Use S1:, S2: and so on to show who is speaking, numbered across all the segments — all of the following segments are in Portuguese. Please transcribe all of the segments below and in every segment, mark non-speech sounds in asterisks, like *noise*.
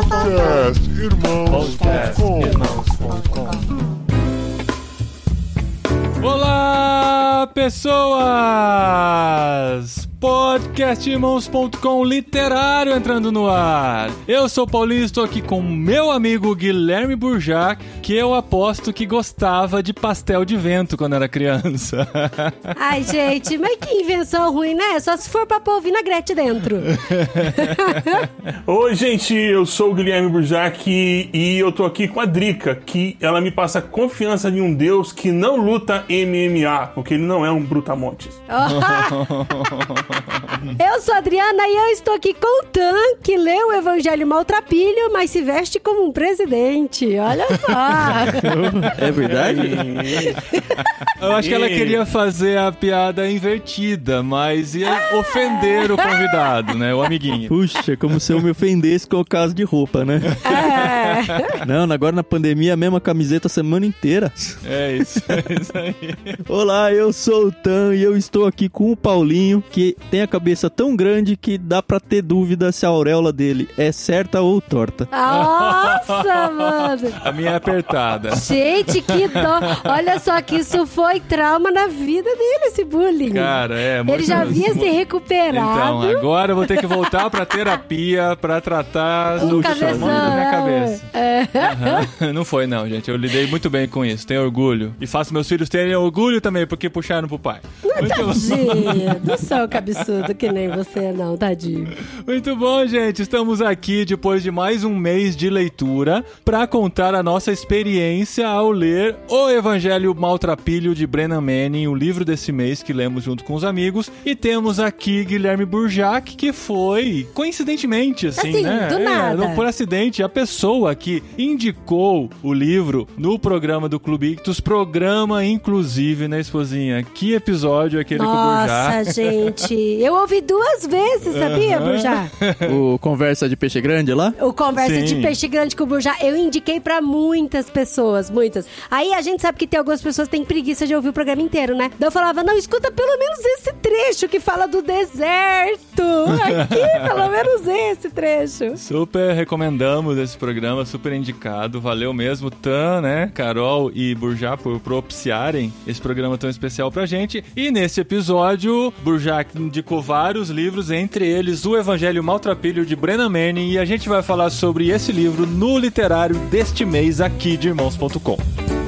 S1: Podcast Irmãos.com
S2: Olá, pessoas! podcastirmãos.com literário entrando no ar. Eu sou o Paulinho, estou aqui com meu amigo Guilherme Burjac, que eu aposto que gostava de pastel de vento quando era criança. *laughs*
S3: Ai, gente, mas que invenção ruim, né? Só se for pra pôr vinagrete dentro. *laughs*
S4: Oi, gente, eu sou o Guilherme Burjac e eu tô aqui com a Drica, que ela me passa confiança em um deus que não luta MMA, porque ele não é um brutamontes. *laughs*
S3: Eu sou a Adriana e eu estou aqui com o Tan, que lê o Evangelho Maltrapilho, mas se veste como um presidente. Olha só.
S5: É verdade? *laughs*
S2: Eu acho que ela queria fazer a piada invertida, mas ia ofender o convidado, né? O amiguinho.
S5: Puxa, como se eu me ofendesse com o caso de roupa, né?
S3: É.
S5: Não, agora na pandemia, a mesma camiseta a semana inteira.
S2: É isso, é isso aí.
S5: Olá, eu sou o Tan e eu estou aqui com o Paulinho, que tem a cabeça tão grande que dá pra ter dúvida se a auréola dele é certa ou torta.
S3: Nossa, *laughs* mano.
S2: A minha é apertada.
S3: Gente, que dó. Olha só que isso foi trauma na vida dele, esse bullying.
S2: Cara, é.
S3: Ele já havia se recuperado.
S2: Então, agora eu vou ter que voltar pra terapia pra tratar
S3: Um
S2: do
S3: cabeção.
S2: chamando da minha cabeça.
S3: É.
S2: Aham. *laughs* Não foi não, gente. Eu lidei muito bem com isso. Tenho orgulho. E faço meus filhos terem orgulho também, porque puxaram pro pai. Muito bom.
S3: Tadinho, não sou cabeçudo que nem você, não, tadinho.
S2: Muito bom, gente. Estamos aqui depois de mais um mês de leitura para contar a nossa experiência ao ler O Evangelho Maltrapilho de Brennan Manning, o livro desse mês que lemos junto com os amigos. E temos aqui Guilherme Burjac, que foi, coincidentemente, assim,
S3: Assim,
S2: né?
S3: do
S2: É,
S3: nada.
S2: não por acidente, a pessoa que indicou o livro no programa do Clube Ictus, programa inclusive, né, esposinha? Que episódio é aquele com o?
S3: Nossa, gente. Eu ouvi duas vezes, sabia,
S2: Aham.
S3: Burjá? *laughs*
S5: O Conversa de Peixe Grande lá?
S3: O Conversa
S2: Sim.
S3: de Peixe Grande com o Burjá, eu indiquei pra muitas pessoas, muitas. Aí a gente sabe que tem algumas pessoas que têm preguiça de ouvir o programa inteiro, né? Daí eu falava, não, escuta pelo menos esse trecho que fala do deserto. *laughs* Aqui, pelo menos esse trecho.
S2: Super recomendamos esse programa, super indicado. Valeu mesmo, Tan, né? Carol e Burjá por propiciarem esse programa tão especial pra gente. E nesse episódio, Burjá indicou vários livros, entre eles O Evangelho Maltrapilho de Brennan Manning. E a gente vai falar sobre esse livro no literário deste mês aqui de irmãos.com.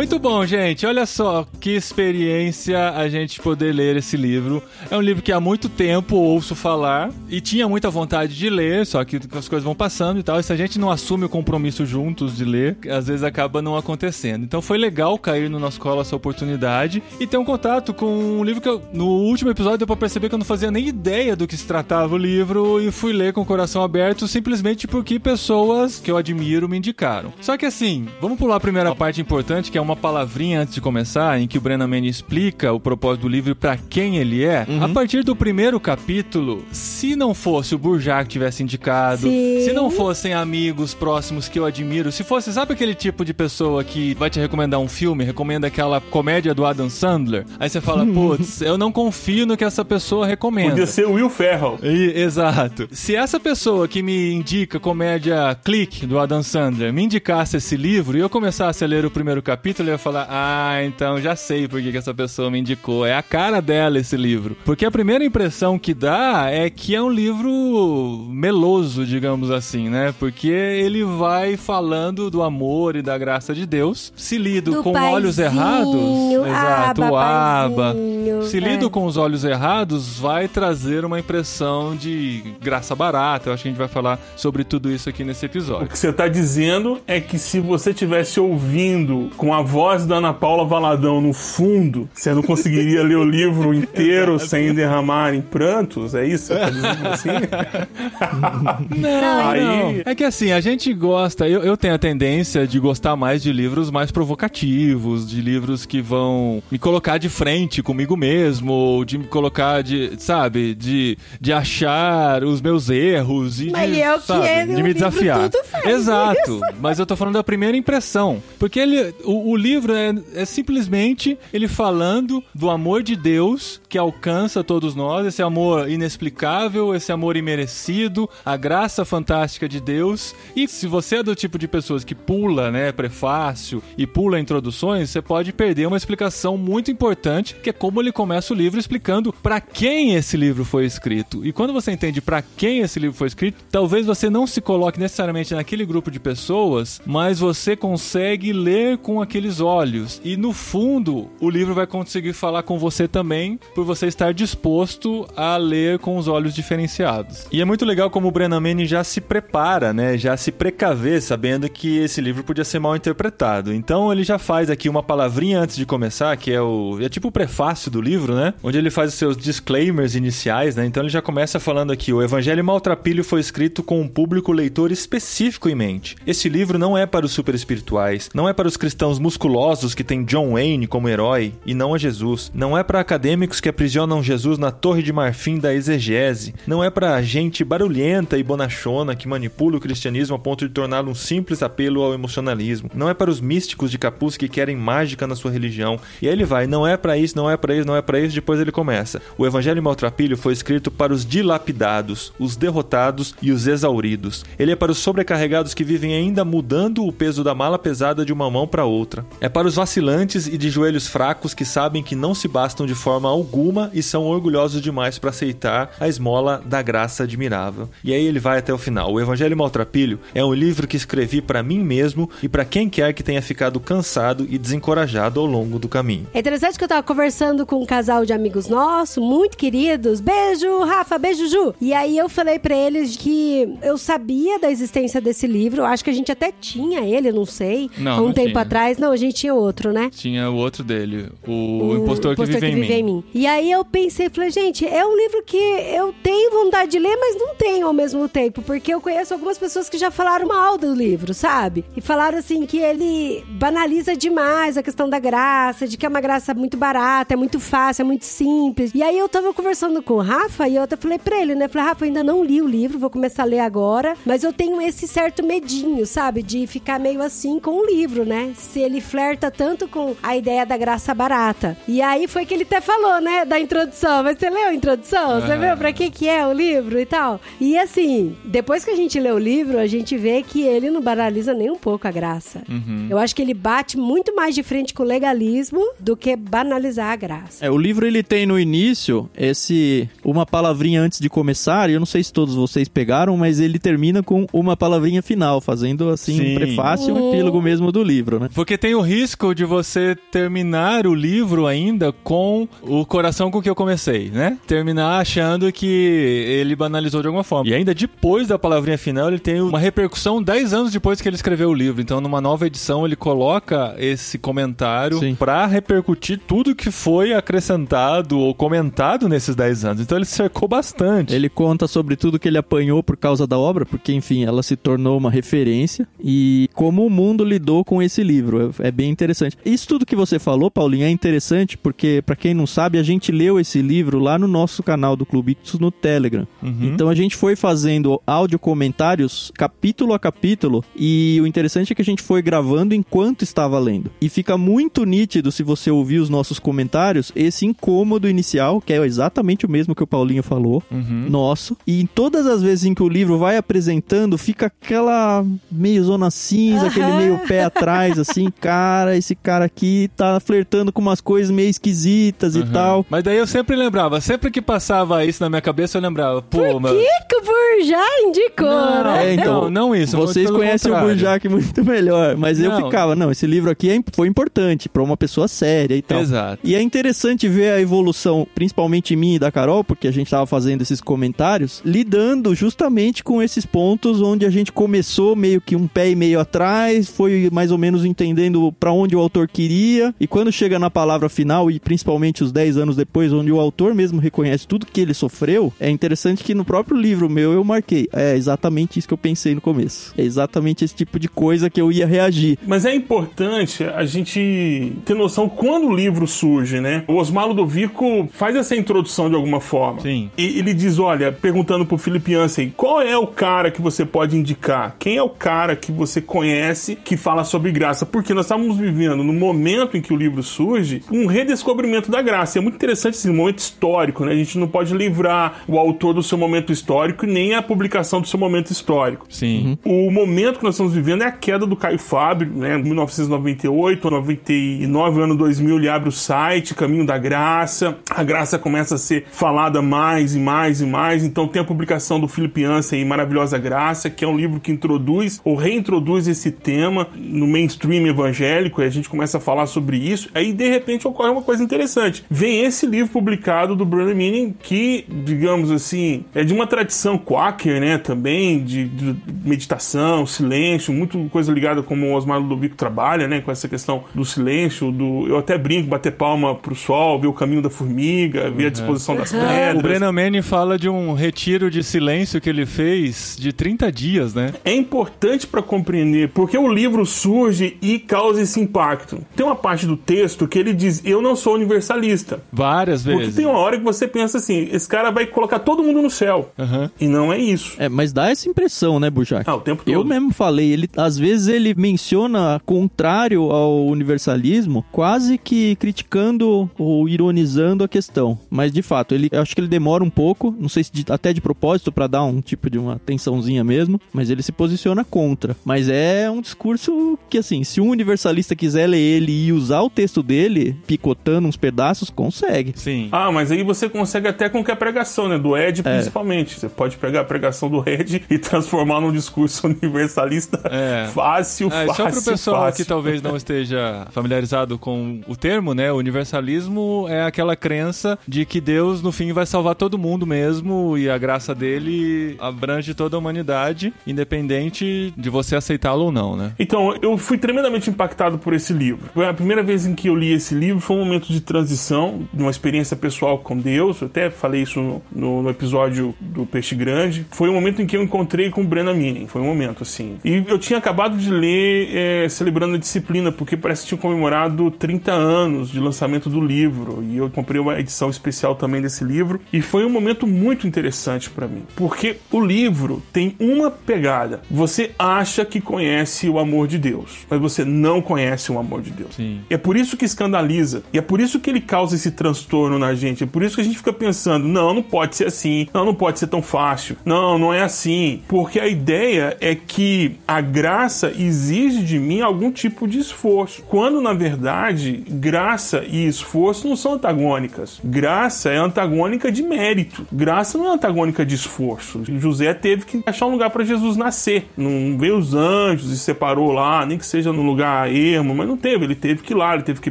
S2: Muito bom, gente. Olha só que experiência a gente poder ler esse livro. É um livro que há muito tempo ouço falar e tinha muita vontade de ler, só que as coisas vão passando e tal. E se a gente não assume o compromisso juntos de ler, às vezes acaba não acontecendo. Então foi legal cair no nosso colo essa oportunidade e ter um contato com um livro que eu, no último episódio deu pra perceber que eu não fazia nem ideia do que se tratava o livro e fui ler com o coração aberto simplesmente porque pessoas que eu admiro me indicaram. Só que assim, vamos pular a primeira parte importante, que é uma palavrinha antes de começar, em que o Brennan Manning explica o propósito do livro e pra quem ele é. A partir do primeiro capítulo, se não fosse o Burjac que tivesse indicado,
S3: Sim.
S2: se não fossem amigos próximos que eu admiro, se fosse, sabe aquele tipo de pessoa que vai te recomendar um filme, recomenda aquela comédia do Adam Sandler, aí você fala, putz, eu não confio no que essa pessoa recomenda.
S4: Podia ser o Will Ferrell.
S2: E- exato. Se essa pessoa que me indica comédia Clique do Adam Sandler me indicasse esse livro e eu começasse a ler o primeiro capítulo, eu ia falar: Ah, então já sei por que, que essa pessoa me indicou. É a cara dela esse livro. Porque a primeira impressão que dá é que é um livro meloso, digamos assim, né? Porque ele vai falando do amor e da graça de Deus, se lido
S3: Do
S2: com olhos
S3: paizinho,
S2: errados. Exato,
S3: aba,
S2: o aba. Se
S3: é.
S2: lido com os olhos errados, vai trazer uma impressão de graça barata. Eu acho que a gente vai falar sobre tudo isso aqui nesse
S4: O
S2: episódio.
S4: que você tá dizendo é que se você tivesse ouvindo com a voz da Ana Paula Valadão no fundo, você não conseguiria ler o livro *laughs* inteiro sem derramar em prantos? É isso? Tá dizendo assim? *laughs*
S2: Não,
S4: Aí-
S2: não. É que assim, a gente gosta, eu, eu tenho a tendência de gostar mais de livros mais provocativos, de livros que vão me colocar de frente comigo mesmo, ou de me colocar de, sabe, de, de achar os meus erros e
S3: Mas
S2: de,
S3: é que
S2: sabe,
S3: ele,
S2: de me desafiar. Exato, mas eu tô falando da primeira impressão. Porque ele, o, o livro é, é simplesmente ele falando do amor de Deus que alcança todos nós, esse amor inexplicável, esse amor imerecido, a graça fantástica de Deus. E se você é do tipo de pessoas que pula, né, prefácio e pula introduções, você pode perder uma explicação muito importante, que é como ele começa o livro explicando para quem esse livro foi escrito. E quando você entende para quem esse livro foi escrito, talvez você não se coloque necessariamente naquele grupo de pessoas, mas você consegue ler com olhos. E no fundo, o livro vai conseguir falar com você também, por você estar disposto a ler com os olhos diferenciados. E é muito legal como o Brennan Manning já se prepara, né? Já se precaver sabendo que esse livro podia ser mal interpretado. Então ele já faz aqui uma palavrinha antes de começar, que é o é tipo o prefácio do livro, né? Onde ele faz os seus disclaimers iniciais, né? Então ele já começa falando aqui: o Evangelho Maltrapilho foi escrito com um público leitor específico em mente. Este livro não é para os super espirituais, não é para os cristãos musculosos que têm John Wayne como herói e não a Jesus. Não é para acadêmicos que aprisionam Jesus na torre de marfim da exegese. Não é para gente barulhenta e bonachona que manipula o cristianismo a ponto de torná-lo um simples apelo ao emocionalismo. Não é para os místicos de capuz que querem mágica na sua religião. E aí ele vai, não é para isso, não é para isso, não é para isso, depois ele começa. O Evangelho Maltrapilho foi escrito para os dilapidados, os derrotados e os exauridos. Ele é para os sobrecarregados que vivem ainda mudando o peso da mala pesada de uma mão para outra. É para os vacilantes e de joelhos fracos que sabem que não se bastam de forma alguma e são orgulhosos demais para aceitar a esmola da graça admirável. E aí ele vai até o final. O Evangelho Maltrapilho é um livro que escrevi para mim mesmo e para quem quer que tenha ficado cansado e desencorajado ao longo do caminho.
S3: É interessante que eu tava conversando com um casal de amigos nossos, muito queridos. Beijo, Rafa, beijo, Ju. E aí eu falei pra eles que eu sabia da existência desse livro. Acho que a gente até tinha ele, não sei.
S2: Não,
S3: há um
S2: não
S3: tempo
S2: tinha.
S3: atrás. Não, a gente tinha outro, né?
S2: Tinha o outro dele, o, impostor, que, vive, em mim.
S3: E aí eu pensei, falei, gente, é um livro que eu tenho vontade de ler, mas não tenho ao mesmo tempo, porque eu conheço algumas pessoas que já falaram mal do livro, sabe? E falaram assim que ele banaliza demais a questão da graça, de que é uma graça muito barata, é muito fácil, é muito simples. E aí eu tava conversando com o Rafa e eu até falei pra ele, né? Falei, Rafa, eu ainda não li o livro, vou começar a ler agora, mas eu tenho esse certo medinho, sabe? De ficar meio assim com o livro, né? Se ele flerta tanto com a ideia da graça barata. E aí foi que ele até falou, né? Da introdução. Mas você leu a introdução? Você
S2: Aham.
S3: viu pra que que é o livro e tal? E assim, depois que a gente lê o livro, a gente vê que ele não banaliza nem um pouco a graça.
S2: Uhum.
S3: Eu acho que ele bate muito mais de frente com o legalismo do que banalizar a graça.
S5: É, o livro ele tem no início esse uma palavrinha antes de começar, e eu não sei se todos vocês pegaram, mas ele termina com uma palavrinha final, fazendo assim
S2: Sim.
S5: um prefácio, um epílogo mesmo do livro, né?
S2: Porque tem o risco de você terminar o livro ainda com o coração com que eu comecei, né? Terminar achando que ele banalizou de alguma forma. E ainda depois da palavrinha final, ele tem uma repercussão 10 anos depois que ele escreveu o livro. Então, numa nova edição, ele coloca esse comentário pra repercutir tudo que foi acrescentado ou comentado nesses 10 anos. Então, ele cercou bastante.
S5: Ele conta sobre tudo que ele apanhou por causa da obra, porque enfim, ela se tornou uma referência e como o mundo lidou com esse livro. É, bem interessante. Isso tudo que você falou, Paulinho, é interessante porque pra quem não sabe, a gente leu esse livro lá no nosso canal do Clube Ictus no Telegram.
S2: Uhum.
S5: Então a gente foi fazendo áudio comentários capítulo a capítulo e o interessante é que a gente foi gravando enquanto estava lendo. E fica muito nítido se você ouvir os nossos comentários esse incômodo inicial, que é exatamente o mesmo que o Paulinho falou,
S2: Uhum.
S5: nosso. E em todas as vezes em que o livro vai apresentando, fica aquela meio zona cinza, aquele meio pé atrás, assim, *laughs* cara, esse cara aqui tá flertando com umas coisas meio esquisitas e
S2: Uhum.
S5: tal.
S2: Mas daí eu sempre lembrava, sempre que passava isso na minha cabeça, eu lembrava, pô,
S3: Por que que o Burjá indicou,
S2: Não,
S3: né?
S5: É, então,
S2: não, não isso.
S5: Vocês conhecem o
S2: contrário.
S5: Burjac muito melhor, mas eu
S2: Não.
S5: ficava, não, esse livro aqui é- foi importante pra uma pessoa séria e tal.
S2: Exato.
S5: E é interessante ver a evolução, principalmente minha e da Carol, porque a gente tava fazendo esses comentários, lidando justamente com esses pontos onde a gente começou meio que um pé e meio atrás, foi mais ou menos entendendo para onde o autor queria, e quando chega na palavra final, e principalmente os 10 anos depois, onde o autor mesmo reconhece tudo que ele sofreu, é interessante que no próprio livro meu eu marquei. É exatamente isso que eu pensei no começo. É exatamente esse tipo de coisa que eu ia reagir.
S4: Mas é importante a gente ter noção quando o livro surge, né? O Osmar Ludovico faz essa introdução de alguma forma.
S2: Sim.
S4: E ele diz, olha, perguntando pro Felipe Ansem, qual é o cara que você pode indicar? Quem é o cara que você conhece que fala sobre graça? Porque nós estávamos vivendo no momento em que o livro surge, um redescobrimento da graça. E é muito interessante esse momento histórico, né? A gente não pode livrar o autor do seu momento histórico nem a publicação do seu momento histórico.
S2: Sim.
S4: O momento que nós estamos vivendo é a queda do Caio Fábio, né? 1998, 99, ano 2000, ele abre o site Caminho da Graça. A graça começa a ser falada mais e mais e mais. Então tem a publicação do Felipe Ansem, Maravilhosa Graça, que é um livro que introduz ou reintroduz esse tema no mainstream evangélico. E a gente começa a falar sobre isso. Aí de repente ocorre uma coisa interessante. Vem esse livro publicado do Brandon Manning que, digamos assim, é de uma tradição quaker, né? Também de, de meditação, silêncio, muito coisa ligada como o Osmar Ludovico trabalha, né? Com essa questão do silêncio, do eu até brinco, bater palma pro sol, ver o caminho da formiga, ver a disposição das *laughs* pedras.
S2: O Brennan Manning fala de um retiro de silêncio que ele fez de 30 dias, né?
S4: É importante para compreender porque o livro surge e causa esse impacto. Tem uma parte do texto que ele diz: Eu não sou universalista.
S2: Várias
S4: Porque
S2: vezes.
S4: tem uma hora que você pensa assim: esse cara vai colocar todo mundo no céu.
S2: Aham.
S4: E não é isso.
S5: É, mas dá essa impressão, né, Burjac?
S4: Ah, o tempo todo.
S5: Eu mesmo falei, ele às vezes ele menciona contrário ao universalismo, quase que criticando ou ironizando a questão. Mas de fato, ele eu acho que ele demora um pouco, não sei se de- até de propósito pra dar um tipo de uma tensãozinha mesmo, mas ele se posiciona contra. Mas é um discurso que assim, se um universalista quiser ler ele e usar o texto dele, picotando uns pedaços, consegue.
S2: Sim.
S4: Ah, mas aí você consegue até com que a pregação, né? Do Ed,
S5: É.
S4: principalmente. Você pode pegar a pregação do Ed e transformar num discurso *laughs* universalista
S2: É.
S4: fácil,
S2: Ah, e
S4: fácil,
S2: só pro pessoal
S4: fácil.
S2: que talvez não esteja familiarizado com o termo, né? O universalismo é aquela crença de que Deus no fim vai salvar todo mundo mesmo e a graça dele abrange toda a humanidade, independente de você aceitá-lo ou não, né?
S4: Então, eu fui tremendamente impactado por esse livro. Foi a primeira vez em que eu li esse livro, foi um momento de transição, de uma experiência pessoal com Deus. Eu até falei isso no- no episódio do Peixe Grande. Foi um momento em que eu encontrei com o Brenna Manning. Foi um momento, assim. E eu tinha acabado de ler é, Celebrando a Disciplina, porque parece que tinha comemorado 30 anos de lançamento do livro. E eu comprei uma edição especial também desse livro. E foi um momento muito interessante para mim. Porque o livro tem uma pegada. Você acha que conhece o amor de Deus, mas você não conhece o amor de Deus.
S2: Sim.
S4: E é por isso que escandaliza. E é por isso que ele causa esse transtorno na gente. É por isso que a gente fica pensando: não, não pode ser assim. Não, não pode ser tão fácil. Não, não é assim. Porque a ideia é que a graça exige de mim algum tipo de esforço. Quando, na verdade, graça e esforço não são antagônicas. Graça é antagônica de mérito. Graça não é antagônica de esforço. José teve que achar um lugar para Jesus nascer. Não veio os anjos e separou lá, nem que seja num lugar ermo, mas não teve. Ele teve que ir lá, ele teve que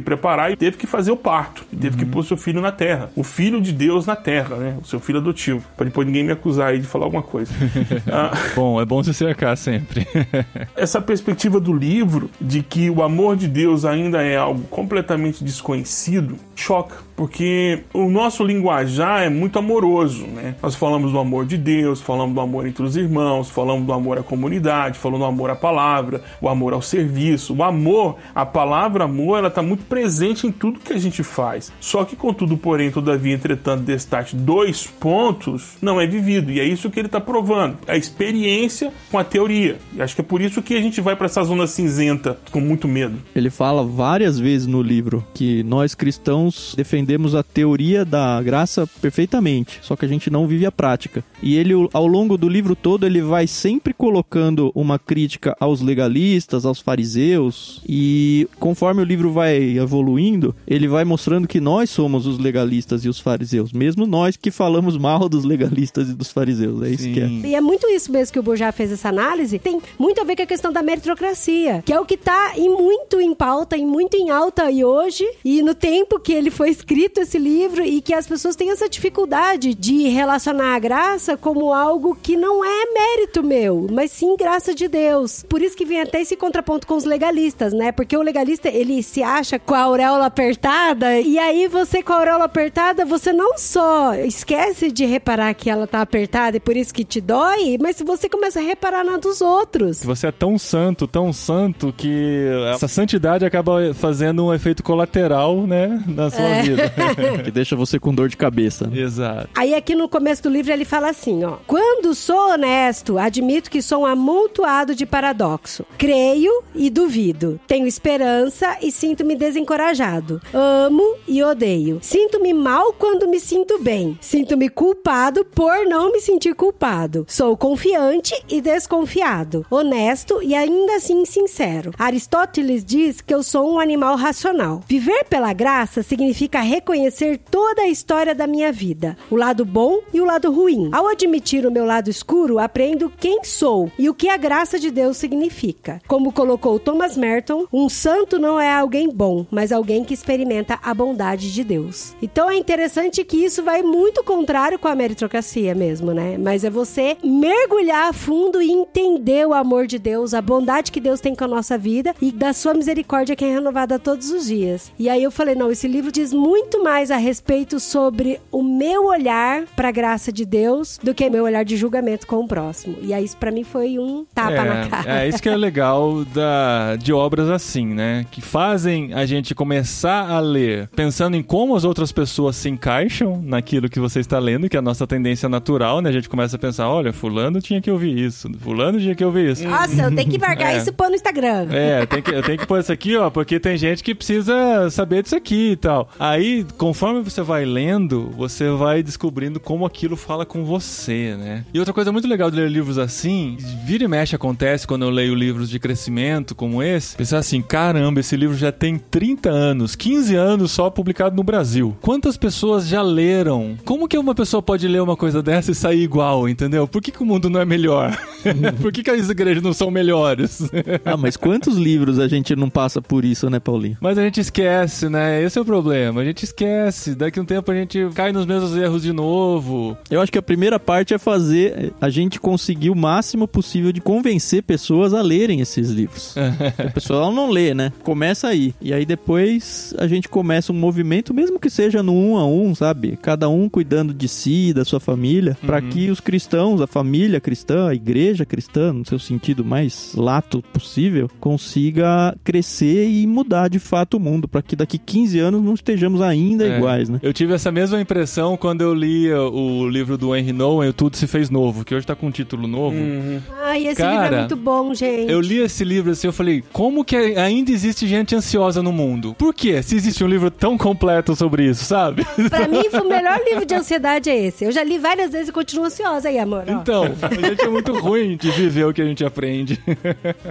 S4: preparar e teve que fazer o parto. Ele teve que pôr seu filho na terra. O filho de Deus na terra, né? O seu filho adotivo. Pra depois ninguém me acusar aí de falar alguma coisa. *laughs* Ah,
S2: Bom, é bom se cercar sempre. *laughs*
S4: essa perspectiva do livro de que o amor de Deus ainda é algo completamente desconhecido choca, porque o nosso linguajar é muito amoroso, né? Nós falamos do amor de Deus, falamos do amor entre os irmãos, falamos do amor à comunidade, falamos do amor à palavra, o amor ao serviço. O amor, a palavra amor, ela está muito presente em tudo que a gente faz. Só que contudo, porém, todavia, entretanto, destaque dois pontos não é vivido. E é isso que ele está provando. A experiência com a teoria. E acho que é por isso que a gente vai para essa zona cinzenta com muito medo.
S5: Ele fala várias vezes no livro que nós cristãos defendemos a teoria da graça perfeitamente, só que a gente não vive a prática. E ele, ao longo do livro todo, ele vai sempre colocando uma crítica aos legalistas, aos fariseus, e conforme o livro vai evoluindo, ele vai mostrando que nós somos os legalistas e os fariseus, mesmo nós que falamos mal dos legalistas e dos fariseus. É isso que é.
S2: Sim.
S3: E é muito isso mesmo que o Bourgeois fez essa análise. Tem muito a ver com a questão da meritocracia, que é o que está em muito em pauta, e muito em alta aí hoje, e no tempo que ele foi escrito esse livro, e que as pessoas têm essa dificuldade de relacionar a graça como algo que não é mérito meu, mas sim graça de Deus. Por isso que vem até esse contraponto com os legalistas. legalistas, né? Porque o legalista, ele se acha com a auréola apertada, e aí você com a auréola apertada, você não só esquece de reparar que ela tá apertada e por isso que te dói, mas você começa a reparar na dos outros.
S2: Você é tão santo, tão santo, que essa santidade acaba fazendo um efeito colateral, né, na sua
S3: É.
S2: vida. *laughs*
S5: Que deixa você com dor de cabeça. né?
S2: Exato.
S3: Aí aqui no começo do livro ele fala assim, ó: "Quando sou honesto, admito que sou um amontoado de paradoxo. Creio e duvido. Tenho esperança e sinto-me desencorajado. Amo e odeio. Sinto-me mal quando me sinto bem. Sinto-me culpado por não me sentir culpado. Sou confiante e desconfiado. Honesto e ainda assim sincero. Aristóteles diz que eu sou um animal racional. Viver pela graça significa reconhecer toda a história da minha vida, o lado bom e o lado ruim. Ao admitir o meu lado escuro, aprendo quem sou e o que a graça de Deus significa. Como colocou Thomas Merton, um santo não é alguém bom, mas alguém que experimenta a bondade de Deus. Então é interessante que isso vai muito contrário com a meritocracia mesmo, né? Mas é você mergulhar a fundo e entender o amor de Deus, a bondade que Deus tem com a nossa vida e da sua misericórdia que é renovada todos os dias. E aí eu falei, não, esse livro diz muito mais a respeito sobre o meu olhar para a graça de Deus do que meu olhar de julgamento com o próximo. E aí isso para mim foi um tapa na cara.
S2: É, isso que é legal da, de obras assim, né? Que fazem a gente começar a ler pensando em como as outras pessoas se encaixam naquilo que você está lendo, que é a nossa tendência natural, né? A gente começa a pensar, olha, fulano tinha que ouvir isso, fulano tinha que ouvir isso.
S3: Nossa, eu tenho que marcar *laughs*
S2: É.
S3: isso pôr no Instagram.
S2: É, tem que, eu tenho que pôr isso aqui, ó, porque tem gente que precisa saber disso aqui e tal. Aí, conforme você vai lendo, você vai descobrindo como aquilo fala com você, né? E outra coisa muito legal de ler livros assim, vira e mexe acontece quando eu leio livros de crescimento como esse, pensar assim, caramba, esse livro já tem 30 anos, 15 anos só publicado no Brasil. Quantas pessoas já leram? Como que uma pessoa pode ler uma coisa dessa e sair igual, entendeu? Por que, que o mundo não é melhor? *laughs* Por que, que as igrejas não são melhores?
S5: Ah, mas quantos livros a gente não passa por isso, né, Paulinho?
S2: Mas a gente esquece, né? Esse é o problema. A gente esquece. Daqui a um tempo a gente cai nos mesmos erros de novo.
S5: Eu acho que a primeira parte é fazer a gente conseguir o máximo possível de convencer pessoas a lerem esses livros. *laughs* a pessoa ela não lê, né? Começa aí. E aí depois a gente começa um movimento, mesmo que seja no um a um, sabe? Cada um cuidando de si, da sua família, para que os cristãos, a família cristã, a igreja cristã, no seu sentido mais lato possível, consiga crescer e mudar de fato o mundo, para que daqui 15 anos não estejamos ainda
S2: É.
S5: iguais, né?
S2: Eu tive essa mesma impressão quando eu li o livro do Henry Nowen, O Tudo Se Fez Novo, que hoje tá com um título novo.
S3: Ai, esse livro
S2: Cara,
S3: é muito bom, gente.
S2: Eu li esse livro assim, eu falei, como que ainda existe gente ansiosa no mundo? Por quê? Se existe um livro tão completo sobre isso, sabe?
S3: Pra mim, o *laughs* melhor livro de ansiedade é esse. Eu já li várias vezes e continuo ansiosa aí, amor. ó.
S2: Então, a gente é muito ruim de viver o que a gente aprende.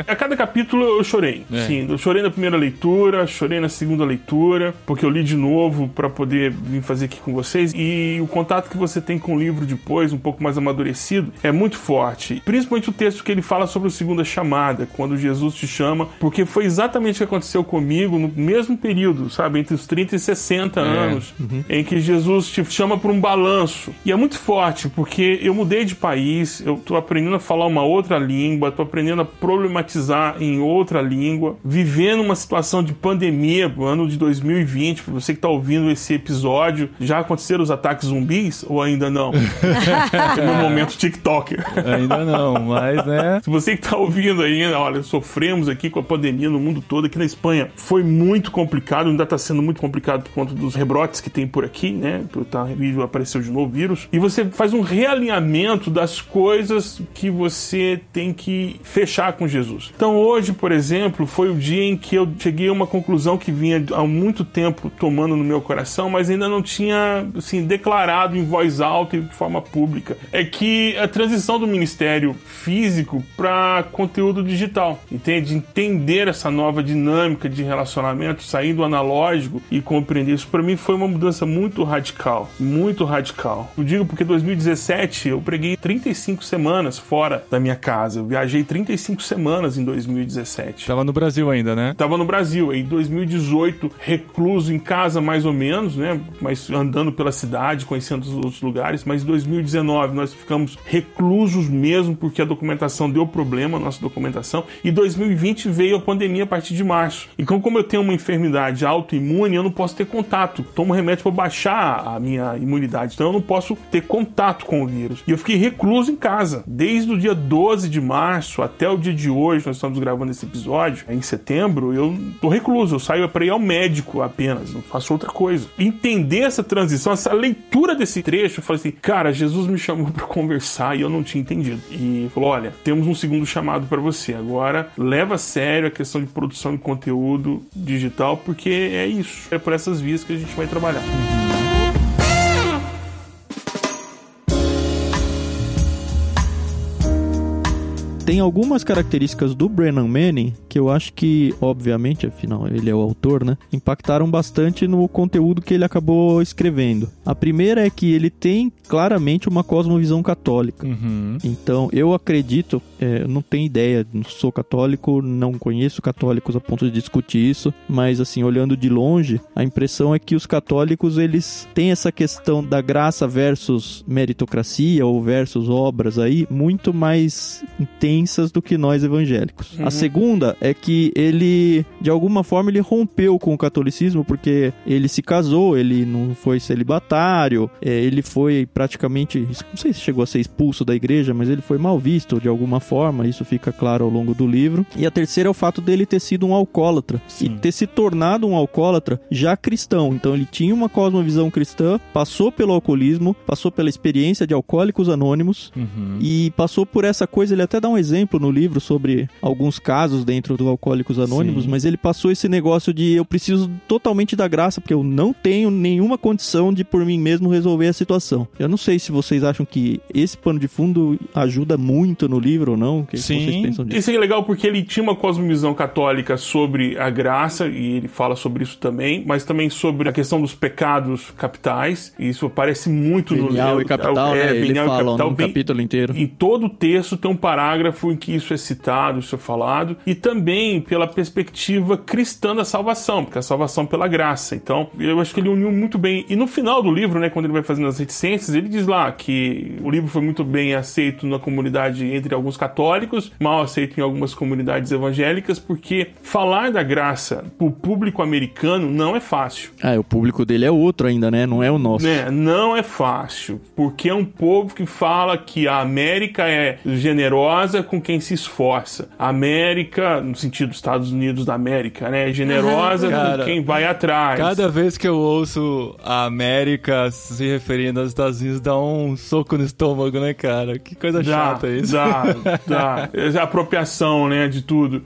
S4: A cada capítulo eu chorei.
S2: É.
S4: Sim, eu chorei na primeira leitura, chorei na segunda leitura, porque eu li de novo pra poder vir fazer aqui com vocês. E o contato que você tem com o livro depois, um pouco mais amadurecido, é muito forte. Principalmente o texto que ele fala sobre a segunda chamada, quando Jesus te chama, porque foi exatamente o que aconteceu comigo no mesmo período, sabe, entre os 30 e 60 anos, em que Jesus te chama para um balanço. E é muito forte, porque eu mudei de país, eu tô aprendendo a falar uma outra língua, tô aprendendo a problematizar em outra língua, vivendo uma situação de pandemia, ano de 2020, pra você que tá ouvindo esse episódio, já aconteceram os ataques zumbis ou ainda não? *laughs* é meu momento TikToker.
S2: ainda não, mas né.
S4: Se você que tá ouvindo aí, olha, sofremos aqui com a pandemia no mundo todo, aqui na Espanha foi muito complicado, ainda tá sendo muito complicado por conta dos rebrotes que tem por aqui, né? Por tá, apareceu de novo o vírus. E você faz um realinhamento das coisas que você tem que fechar com Jesus. Então hoje, por exemplo, foi o dia em que eu cheguei a uma conclusão que vinha há muito tempo tomando no meu coração, mas ainda não tinha, assim, declarado em voz alta e de forma pública. É que a transição do ministério físico para conteúdo digital, entende? Entender essa nova dinâmica de relacionamento, sair do analógico e compreender isso, para mim foi uma mudança muito radical, muito radical. Eu digo porque 2017 eu preguei 35 semanas fora da minha casa. Eu viajei 35 semanas em 2017.
S2: Tava no Brasil ainda, né?
S4: Tava no Brasil, em 2018, recluso em casa mais ou menos, né? Mas andando pela cidade, conhecendo os outros lugares. Mas em 2019 nós ficamos reclusos mesmo porque a documentação deu problema, a nossa documentação. E 2020 veio a pandemia a partir de março. Então, como eu tenho uma enfermidade autoimune, eu não posso ter contato. Tomo remédio para baixar a minha imunidade. Então, eu não posso ter contato com o vírus. E eu fiquei recluso em casa. Desde o dia 12 de março até o dia de hoje, nós estamos gravando esse episódio, em setembro, eu tô recluso. Eu saio para ir ao médico apenas. Não faço outra coisa. Entender essa transição, essa leitura desse trecho, eu falei assim, cara, Jesus me chamou para conversar e eu não tinha entendido. E falou: olha, temos um segundo chamado para você. Agora leva a sério a questão de produção de conteúdo digital, porque é isso. É por essas vias que a gente vai trabalhar.
S5: Tem algumas características do Brennan Manning que eu acho que, obviamente, afinal ele é o autor, né? Impactaram bastante no conteúdo que ele acabou escrevendo. A primeira é que ele tem claramente uma cosmovisão católica.
S2: Uhum.
S5: Então, eu acredito, é, não tenho ideia, não sou católico, não conheço católicos a ponto de discutir isso, mas assim, olhando de longe, a impressão é que os católicos eles têm essa questão da graça versus meritocracia ou versus obras aí muito mais intensa do que nós evangélicos. Uhum. A segunda é que ele, de alguma forma, ele rompeu com o catolicismo porque ele se casou, ele não foi celibatário, é, ele foi praticamente, não sei se chegou a ser expulso da igreja, mas ele foi mal visto de alguma forma, isso fica claro ao longo do livro. E a terceira é o fato dele ter sido um alcoólatra Sim. e ter se tornado um alcoólatra já cristão. Então ele tinha uma cosmovisão cristã, passou pelo alcoolismo, passou pela experiência de alcoólicos anônimos
S2: uhum.
S5: e passou por essa coisa, ele até dá um exemplo exemplo no livro sobre alguns casos dentro do Alcoólicos Anônimos, Sim. mas ele passou esse negócio de eu preciso totalmente da graça, porque eu não tenho nenhuma condição de por mim mesmo resolver a situação. Eu não sei se vocês acham que esse pano de fundo ajuda muito no livro ou não. O que
S2: Sim.
S5: vocês pensam disso?
S4: Isso é legal porque ele tinha uma cosmovisão católica sobre a graça, e ele fala sobre isso também, mas também sobre a questão dos pecados capitais. E isso aparece muito
S5: Venial
S4: no livro.
S5: e capital,
S4: é,
S5: né? Ele
S4: e
S5: fala
S4: capital,
S5: num
S4: bem-
S5: capítulo inteiro.
S4: em todo o texto tem um parágrafo em que isso é citado, isso é falado, e também pela perspectiva cristã da salvação, porque a salvação pela graça. Então, eu acho que ele uniu muito bem. E no final do livro, né, quando ele vai fazendo as reticências, ele diz lá que o livro foi muito bem aceito na comunidade entre alguns católicos, mal aceito em algumas comunidades evangélicas, porque falar da graça pro público americano não é fácil.
S5: Ah, o público dele é outro ainda, né? Não é o nosso.
S4: Né? Não é fácil, porque é um povo que fala que a América é generosa com quem se esforça. A América, no sentido dos Estados Unidos da América, né? É generosa com quem vai atrás.
S2: Cada vez que eu ouço a América se referindo aos Estados Unidos, dá um soco no estômago, né, cara? Que coisa
S4: Dá,
S2: chata isso.
S4: Dá, dá. *laughs* É a apropriação, né, de tudo.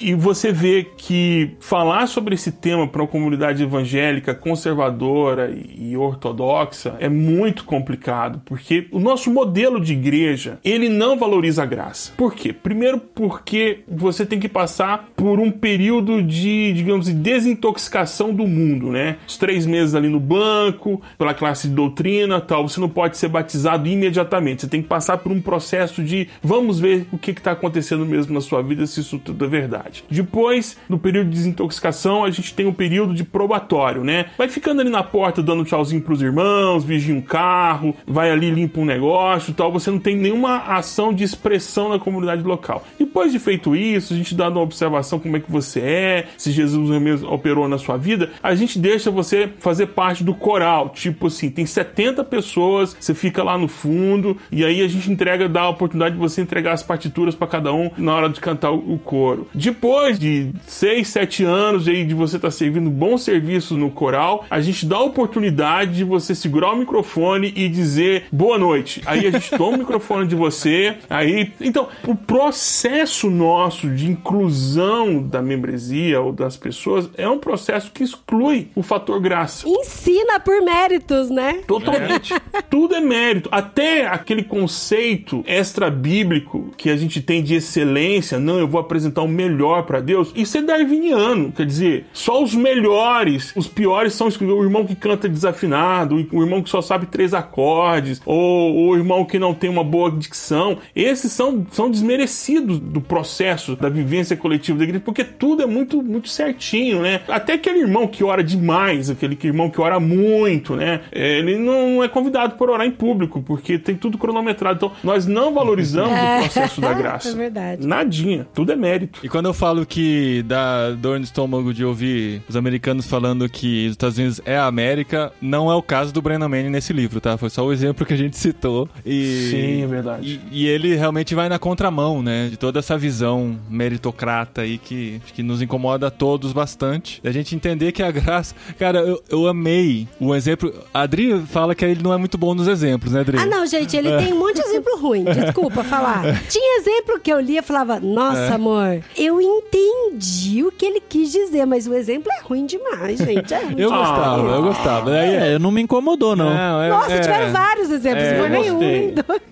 S4: E você vê que falar sobre esse tema para uma comunidade evangélica conservadora e ortodoxa é muito complicado, porque o nosso modelo de igreja, ele não valoriza a graça. Por quê? Primeiro porque você tem que passar por um período de, digamos, de desintoxicação do mundo, né? Os três meses ali no banco, pela classe de doutrina tal, você não pode ser batizado imediatamente. Você tem que passar por um processo de vamos ver o que está acontecendo mesmo na sua vida, se isso tudo é verdade. Depois, no período de desintoxicação, a gente tem um período de probatório, né? Vai ficando ali na porta dando tchauzinho pros irmãos, vigia um carro, vai ali limpa um negócio tal. Você não tem nenhuma ação de expressão na comunidade local. Depois de feito isso, a gente dá uma observação como é que você é, se Jesus mesmo operou na sua vida, a gente deixa você fazer parte do coral. Tipo assim, tem 70 pessoas, você fica lá no fundo, e aí a gente entrega, dá a oportunidade de você entregar as partituras para cada um na hora de cantar o coro. Depois de 6, 7 anos aí de você estar servindo bons serviços no coral, a gente dá a oportunidade de você segurar o microfone e dizer boa noite. Aí a gente toma o microfone de você, aí. Então, o processo nosso de inclusão da membresia ou das pessoas é um processo que exclui o fator graça.
S3: Ensina por méritos, né?
S4: Totalmente. *laughs* Tudo é mérito. Até aquele conceito extra-bíblico que a gente tem de excelência, não, eu vou apresentar o melhor para Deus, isso é darwiniano. Quer dizer, só os melhores, os piores são o irmão que canta desafinado, o irmão que só sabe três acordes, ou o irmão que não tem uma boa dicção. Esses são são desmerecidos do processo da vivência coletiva da igreja, porque tudo é muito, muito certinho, né? Até aquele irmão que ora demais, aquele irmão que ora muito, né? É, ele não é convidado por orar em público, porque tem tudo cronometrado. Então, nós não valorizamos o processo da *laughs* graça.
S3: É verdade.
S4: Nadinha. Tudo é mérito.
S2: E quando eu falo que dá dor no estômago de ouvir os americanos falando que os Estados Unidos é a América, não é o caso do Brennan Manning nesse livro, tá? Foi só o exemplo que a gente citou. E,
S4: Sim, é verdade.
S2: E, e ele realmente vai na contramão, né? De toda essa visão meritocrata aí que, que nos incomoda a todos bastante. Da gente entender que a graça. Cara, eu, eu amei o exemplo. A Adri fala que ele não é muito bom nos exemplos, né, Adri?
S3: Ah, não, gente, ele tem um monte de exemplo ruim. *laughs* Desculpa falar. Tinha exemplo que eu lia e falava, nossa,
S2: É.
S3: amor, eu entendi o que ele quis dizer, mas o exemplo é ruim demais, gente. É ruim
S2: Eu
S3: demais.
S2: gostava, eu gostava. Daí,
S5: É, não me incomodou, não.
S2: Não, é,
S3: Nossa,
S2: é,
S3: tiveram vários exemplos,
S2: É,
S3: não foi nenhum.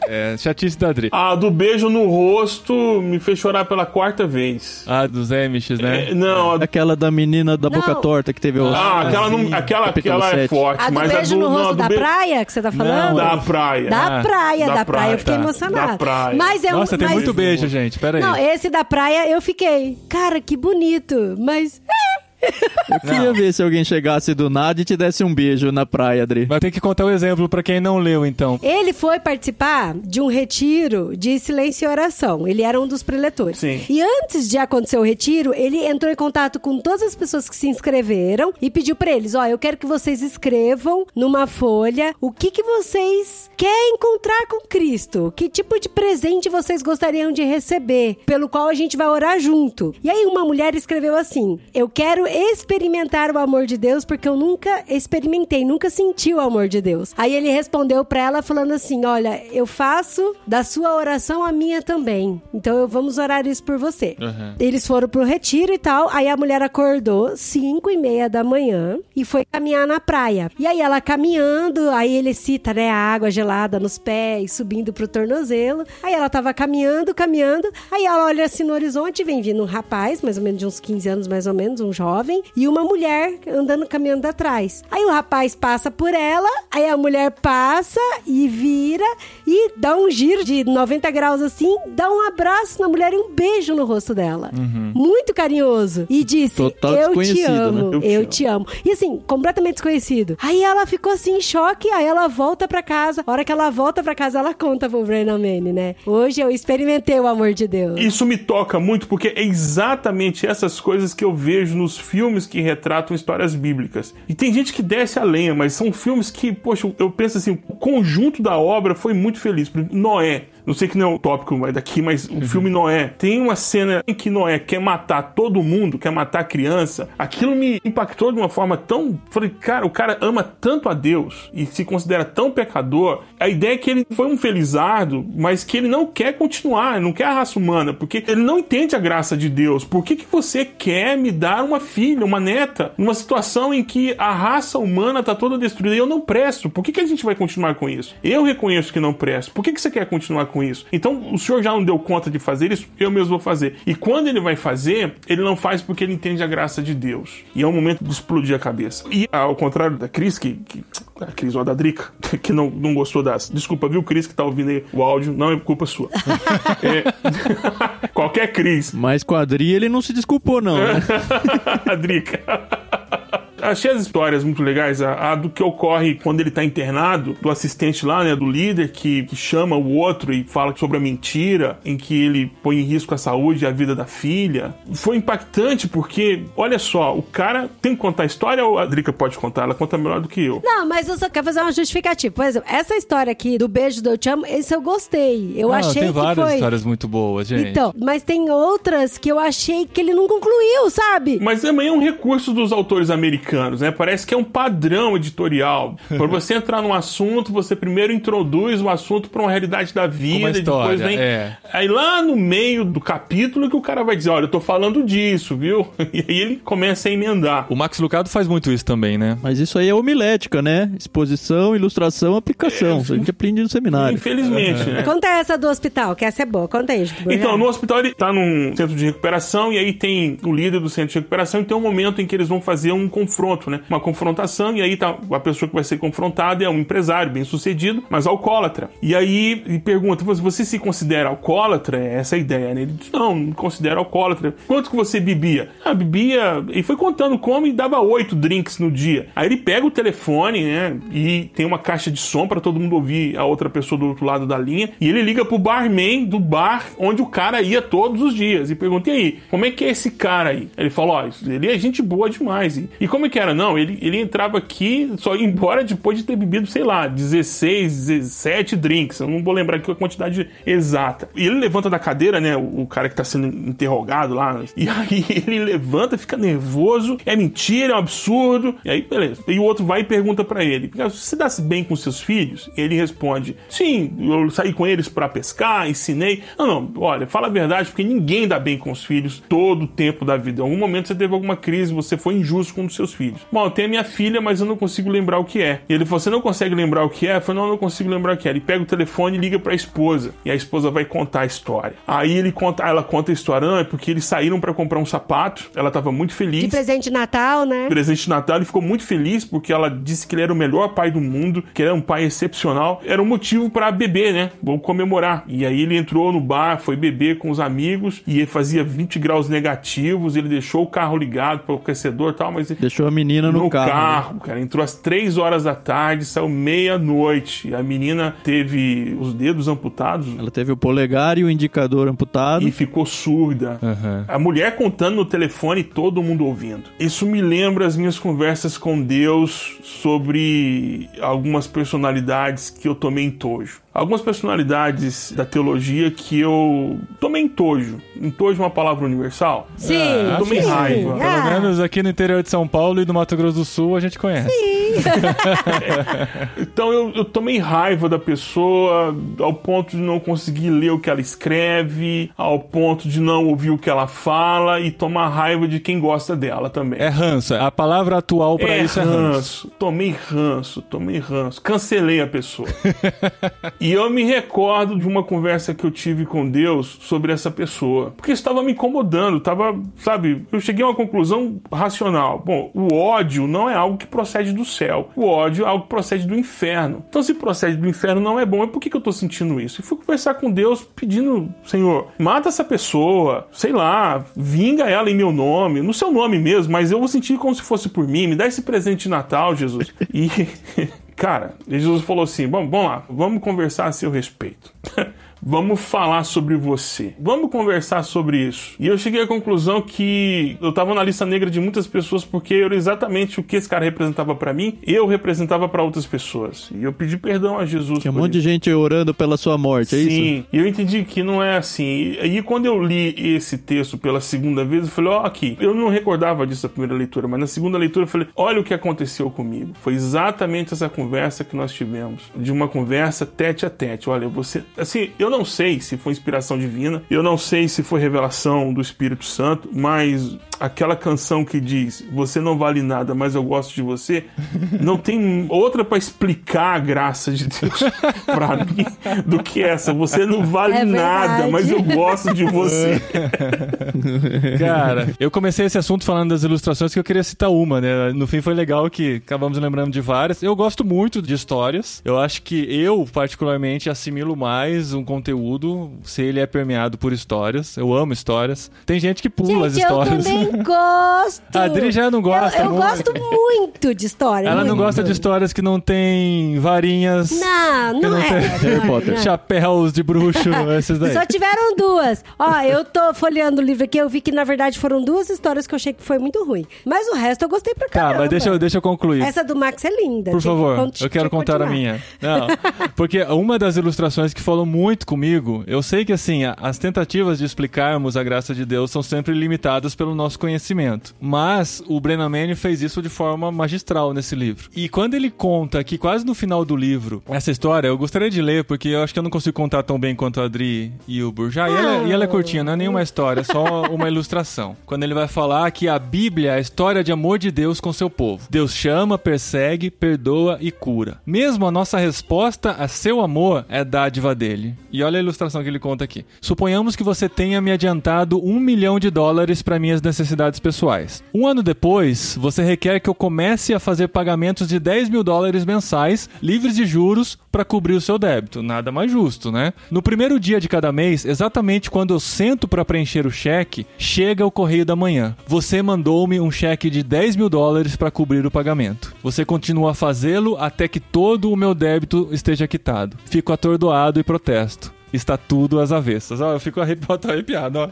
S2: É, chatice da Adri.
S4: A do beijo no rosto me fez chorar pela quarta vez.
S2: Ah, dos Amish, né?
S4: É, não, a
S5: Aquela da menina da boca
S3: Não.
S5: torta que teve o.
S4: Ah, aquela, não, aquela, aquela é forte,
S3: A do
S4: mas
S3: beijo
S4: a do,
S3: no
S4: não,
S3: rosto
S4: do
S3: da
S4: be-
S3: praia que você tá falando?
S4: Da praia.
S3: Da
S2: Ah,
S3: praia,
S4: da
S3: da, praia. Eu fiquei emocionada.
S4: Da praia.
S3: Mas é um,
S2: Nossa, tem
S3: mas-
S2: muito beijo, gente. Pera aí.
S3: Não, esse da praia eu fiquei. Cara, que bonito. Mas.
S5: Eu queria ver se alguém chegasse do nada e te desse um beijo na praia, Adri.
S2: Vai ter que contar o exemplo pra quem não leu, então.
S3: Ele foi participar de um retiro de silêncio e oração. Ele era um dos preletores.
S4: Sim.
S3: E antes de acontecer o retiro, ele entrou em contato com todas as pessoas que se inscreveram e pediu pra eles: Ó, eu quero que vocês escrevam numa folha o que, que vocês querem encontrar com Cristo. Que tipo de presente vocês gostariam de receber, pelo qual a gente vai orar junto. E aí uma mulher escreveu assim: Eu quero experimentar o amor de Deus porque eu nunca experimentei, nunca senti o amor de Deus. Aí ele respondeu pra ela falando assim: Olha, eu faço da sua oração a minha também. Então eu vamos orar isso por você.
S2: Uhum.
S3: Eles foram pro retiro e tal. Aí a mulher acordou 5 e meia da manhã e foi caminhar na praia. E aí ela caminhando, aí ele cita, né, a água gelada nos pés, subindo pro tornozelo. Aí ela tava caminhando, caminhando. Aí ela olha assim no horizonte, vem vindo um rapaz, mais ou menos de uns 15 anos, mais ou menos, um jovem, e uma mulher andando, caminhando atrás. Aí o rapaz passa por ela, aí a mulher passa e vira e dá um giro de 90 graus assim, dá um abraço na mulher e um beijo no rosto dela. Muito carinhoso. E disse:
S5: Total
S3: Eu te
S5: desconhecido,
S3: amo,
S4: né? Eu te
S3: eu
S4: amo."
S3: te amo. E assim, completamente desconhecido. Aí ela ficou assim em choque, aí ela volta pra casa. A hora que ela volta pra casa, ela conta pro Brennan Manning, né? Hoje eu experimentei o amor de Deus.
S4: Isso me toca muito porque é exatamente essas coisas que eu vejo nos filmes que retratam histórias bíblicas. E tem gente que desce a lenha, mas são filmes que, poxa, eu penso assim, o conjunto da obra foi muito feliz. Noé. Não sei que não é o tópico daqui, mas o filme Noé. Tem uma cena em que Noé quer matar todo mundo, quer matar a criança. Aquilo me impactou de uma forma tão. Falei, cara, o cara ama tanto a Deus e se considera tão pecador. A ideia é que ele foi um felizardo, mas que ele não quer continuar, não quer a raça humana, porque ele não entende a graça de Deus. Por que, que você quer me dar uma filha, uma neta, numa situação em que a raça humana está toda destruída e eu não presto? Por que, que a gente vai continuar com isso? Eu reconheço que não presto. Por que, que você quer continuar com isso? Então, o senhor já não deu conta de fazer isso, eu mesmo vou fazer. E quando ele vai fazer, ele não faz porque ele entende a graça de Deus. E é um momento de explodir a cabeça. E ao contrário da Cris, que, que a Cris ou a da Drica, *laughs* que não, não gostou das. Desculpa, viu, Cris, que tá ouvindo aí o áudio, não é culpa sua. *laughs* É, *laughs* qualquer Cris.
S5: Mas com a Adri ele não se desculpou, não. né?
S4: a Drica. Achei as histórias muito legais. A, a do que ocorre quando ele tá internado, do assistente lá, né? Do líder que, que chama o outro e fala sobre a mentira, em que ele põe em risco a saúde e a vida da filha. Foi impactante porque, olha só, o cara tem que contar a história ou a Drica pode contar? Ela conta melhor do que eu.
S3: Não, mas eu só quero fazer uma justificativa. Por exemplo, essa história aqui do beijo do Eu Te Amo, esse eu gostei. Eu
S2: Não,
S3: achei
S2: tem
S3: que
S2: várias
S3: foi...
S2: histórias muito boas, gente.
S3: Então, mas tem outras que eu achei que ele não concluiu, sabe?
S4: Mas também é um recurso dos autores americanos, né? Parece que é um padrão editorial. *laughs* Para você entrar num assunto, você primeiro introduz o assunto para uma realidade da vida, e
S2: história,
S4: depois vem.
S2: é.
S4: Aí lá no meio do capítulo que o cara vai dizer: Olha, eu tô falando disso, viu? *laughs* E aí ele começa a emendar.
S2: O Max Lucado faz muito isso também, né?
S5: Mas isso aí é homilética, né? Exposição, ilustração, aplicação. Isso a gente aprende no seminário.
S4: Infelizmente, né?
S3: Conta essa do hospital, que essa é boa. Conta aí,
S4: Então, no hospital ele tá num centro de recuperação e aí tem o líder do centro de recuperação e tem um momento em que eles vão fazer um confronto, né? Uma confrontação, e aí tá, a pessoa que vai ser confrontada é um empresário bem sucedido, mas alcoólatra. E aí ele pergunta: você se considera alcoólatra? É essa a ideia, né? Ele diz: não, não me considero alcoólatra. Quanto que você bebia? Ah, bebia. E foi contando como e dava oito drinks no dia. Aí ele pega o telefone, né? E tem uma caixa de som para todo mundo ouvir a outra pessoa do outro lado da linha. E ele liga pro barman do bar onde o cara ia todos os dias. E pergunta: e aí, como é que é esse cara aí? Ele falou: ó, ele é gente boa demais. E, e como é que era? Não, ele, ele entrava aqui, só ia embora depois de ter bebido, sei lá, 16, 17 drinks. Eu não vou lembrar aqui a quantidade exata. E ele levanta da cadeira, né? O, cara que tá sendo interrogado lá. E aí *laughs* ele levanta, fica nervoso. É mentira, é um absurdo. E aí, beleza. E o outro vai e pergunta para ele: Você dá-se bem com seus filhos? Ele responde: Sim, eu saí com eles para pescar, ensinei. Não, não, olha, fala a verdade, porque ninguém dá bem com os filhos todo o tempo da vida. Em algum momento você teve alguma crise, você foi injusto com dos seus filhos. Bom, eu tenho a minha filha, mas eu não consigo lembrar o que é. E ele falou: Você não consegue lembrar o que é? Eu falei: Não, eu não consigo lembrar o que é. Ele pega o telefone e liga pra esposa. E a esposa vai contar a história. Aí ele conta, ela conta a história, não, é porque eles saíram para comprar um sapato. Ela tava muito feliz.
S3: De presente de Natal, né?
S4: Presente de Natal, ele ficou muito feliz porque ela disse que ele era o melhor pai do mundo, que ele era um pai excepcional. Era um motivo para beber, né? Vou comemorar. E aí ele entrou no bar, foi beber com os amigos e ele fazia 20 graus negativos. Ele deixou o carro ligado para o aquecedor e tal, mas.
S5: Deixou a menina no,
S4: no
S5: carro.
S4: carro cara. Entrou às 3 horas da tarde, saiu meia-noite. A menina teve os dedos amputados.
S5: Ela teve o polegar e o indicador amputado.
S4: E ficou surda.
S2: Uhum.
S4: A mulher contando no telefone e todo mundo ouvindo. Isso me lembra as minhas conversas com Deus sobre algumas personalidades que eu tomei em tojo. Algumas personalidades da teologia que eu tomei em tojo. Em tojo é uma palavra universal?
S3: Sim.
S4: Eu tomei
S3: sim.
S4: raiva.
S2: Pelo
S3: Ah,
S2: menos aqui no interior de São Paulo e do Mato Grosso do Sul a gente conhece. *laughs*
S4: Então eu, eu tomei raiva da pessoa ao ponto de não conseguir ler o que ela escreve, ao ponto de não ouvir o que ela fala e tomar raiva de quem gosta dela também.
S2: É ranço. A palavra atual pra isso é ranço.
S4: Tomei ranço, tomei ranço. Cancelei a pessoa. *laughs* e eu me recordo de uma conversa que eu tive com Deus sobre essa pessoa. Porque estava me incomodando, tava, sabe, eu cheguei a uma conclusão racional. Bom, o ódio não é algo que procede do céu. O ódio é algo que procede do inferno. Então, se procede do inferno não é bom, e por que, que eu tô sentindo isso? E fui conversar com Deus pedindo, Senhor, mata essa pessoa, sei lá, vinga ela em meu nome, no seu nome mesmo, mas eu vou sentir como se fosse por mim, me dá esse presente de Natal, Jesus. *laughs* E. Cara, Jesus falou assim: vamos, vamos lá, vamos conversar a seu respeito. *laughs* Vamos falar sobre você. Vamos conversar sobre isso. E eu cheguei à conclusão que eu tava na lista negra de muitas pessoas porque era exatamente o que esse cara representava para mim, eu representava para outras pessoas. E eu pedi perdão a Jesus.
S5: Tinha um monte de
S4: isso.
S5: gente orando pela sua morte, é isso?
S4: Sim, e eu entendi que não é assim. E aí, quando eu li esse texto pela segunda vez, eu falei: Ó, aqui. Eu não recordava disso na primeira leitura, mas na segunda leitura eu falei: Olha o que aconteceu comigo. Foi exatamente essa conversa que nós tivemos. De uma conversa tete a tete. Olha, você. Assim, eu não sei se foi inspiração divina, eu não sei se foi revelação do Espírito Santo, mas aquela canção que diz: Você não vale nada, mas eu gosto de você, *laughs* não tem outra pra explicar a graça de Deus *laughs* pra mim do que essa. Você não vale
S3: É
S4: nada, mas eu gosto de você. *laughs*
S2: Cara, eu comecei esse assunto falando das ilustrações que eu queria citar uma, né? No fim foi legal que acabamos lembrando de várias. Eu gosto muito de histórias. Eu acho que eu, particularmente, assimilo mais um conteúdo se ele é permeado por histórias. Eu amo histórias. Tem gente que pula as
S3: Gente, eu
S2: histórias.
S3: também *laughs* gosto.
S2: A Adri já não gosta
S3: Eu, eu gosto muito de história.
S2: Ela não
S3: muito.
S2: gosta de histórias que não tem varinhas,
S3: Não, não,
S2: não
S3: é.
S2: tem-
S3: não
S5: Harry
S3: é,
S5: Potter.
S3: não
S2: chapéus de bruxo, *laughs* esses daí.
S3: Só tiveram duas. Ó, eu tô folheando o livro aqui, eu vi que na verdade foram duas histórias que eu achei que foi muito ruim. Mas o resto eu gostei pra
S2: Tá,
S3: caramba.
S2: mas deixa eu, deixa eu concluir.
S3: Essa do Max é linda.
S2: Por
S3: tinha que
S2: favor,
S3: cont-
S2: eu quero
S3: que
S2: contar a
S3: continuar.
S2: minha. *laughs* Não, porque uma das ilustrações que falou muito comigo, eu sei que assim, as tentativas de explicarmos a graça de Deus são sempre limitadas pelo nosso conhecimento. Mas o Brennan Manning fez isso de forma magistral nesse livro. E quando ele conta que quase no final do livro, essa história, eu gostaria de ler, porque eu acho que eu não consigo contar tão bem quanto a Adri e o Burjá. E, ela, e ela é curtinha, não é nenhuma história, é só *laughs* uma ilustração. Quando ele vai falar que a Bíblia é a história de amor de Deus com seu povo. Deus chama, persegue, perdoa e cura. Mesmo a nossa resposta a seu amor é dádiva dele. E olha a ilustração que ele conta aqui. Suponhamos que você tenha me adiantado um milhão de dólares para minhas necessidades pessoais. Um ano depois, você requer que eu comece a fazer pagamentos de 10 mil dólares mensais, livres de juros, para cobrir o seu débito. Nada mais justo, né? No primeiro dia de cada mês, exatamente quando eu sento para preencher o cheque, chega o correio da manhã. Você mandou-me um cheque de 10 mil dólares para cobrir o pagamento. Você continua a fazê-lo até que todo o meu débito esteja quitado. Fico atordoado e protesto está tudo às avessas. Ó, eu fico *laughs* arrepiado, ó.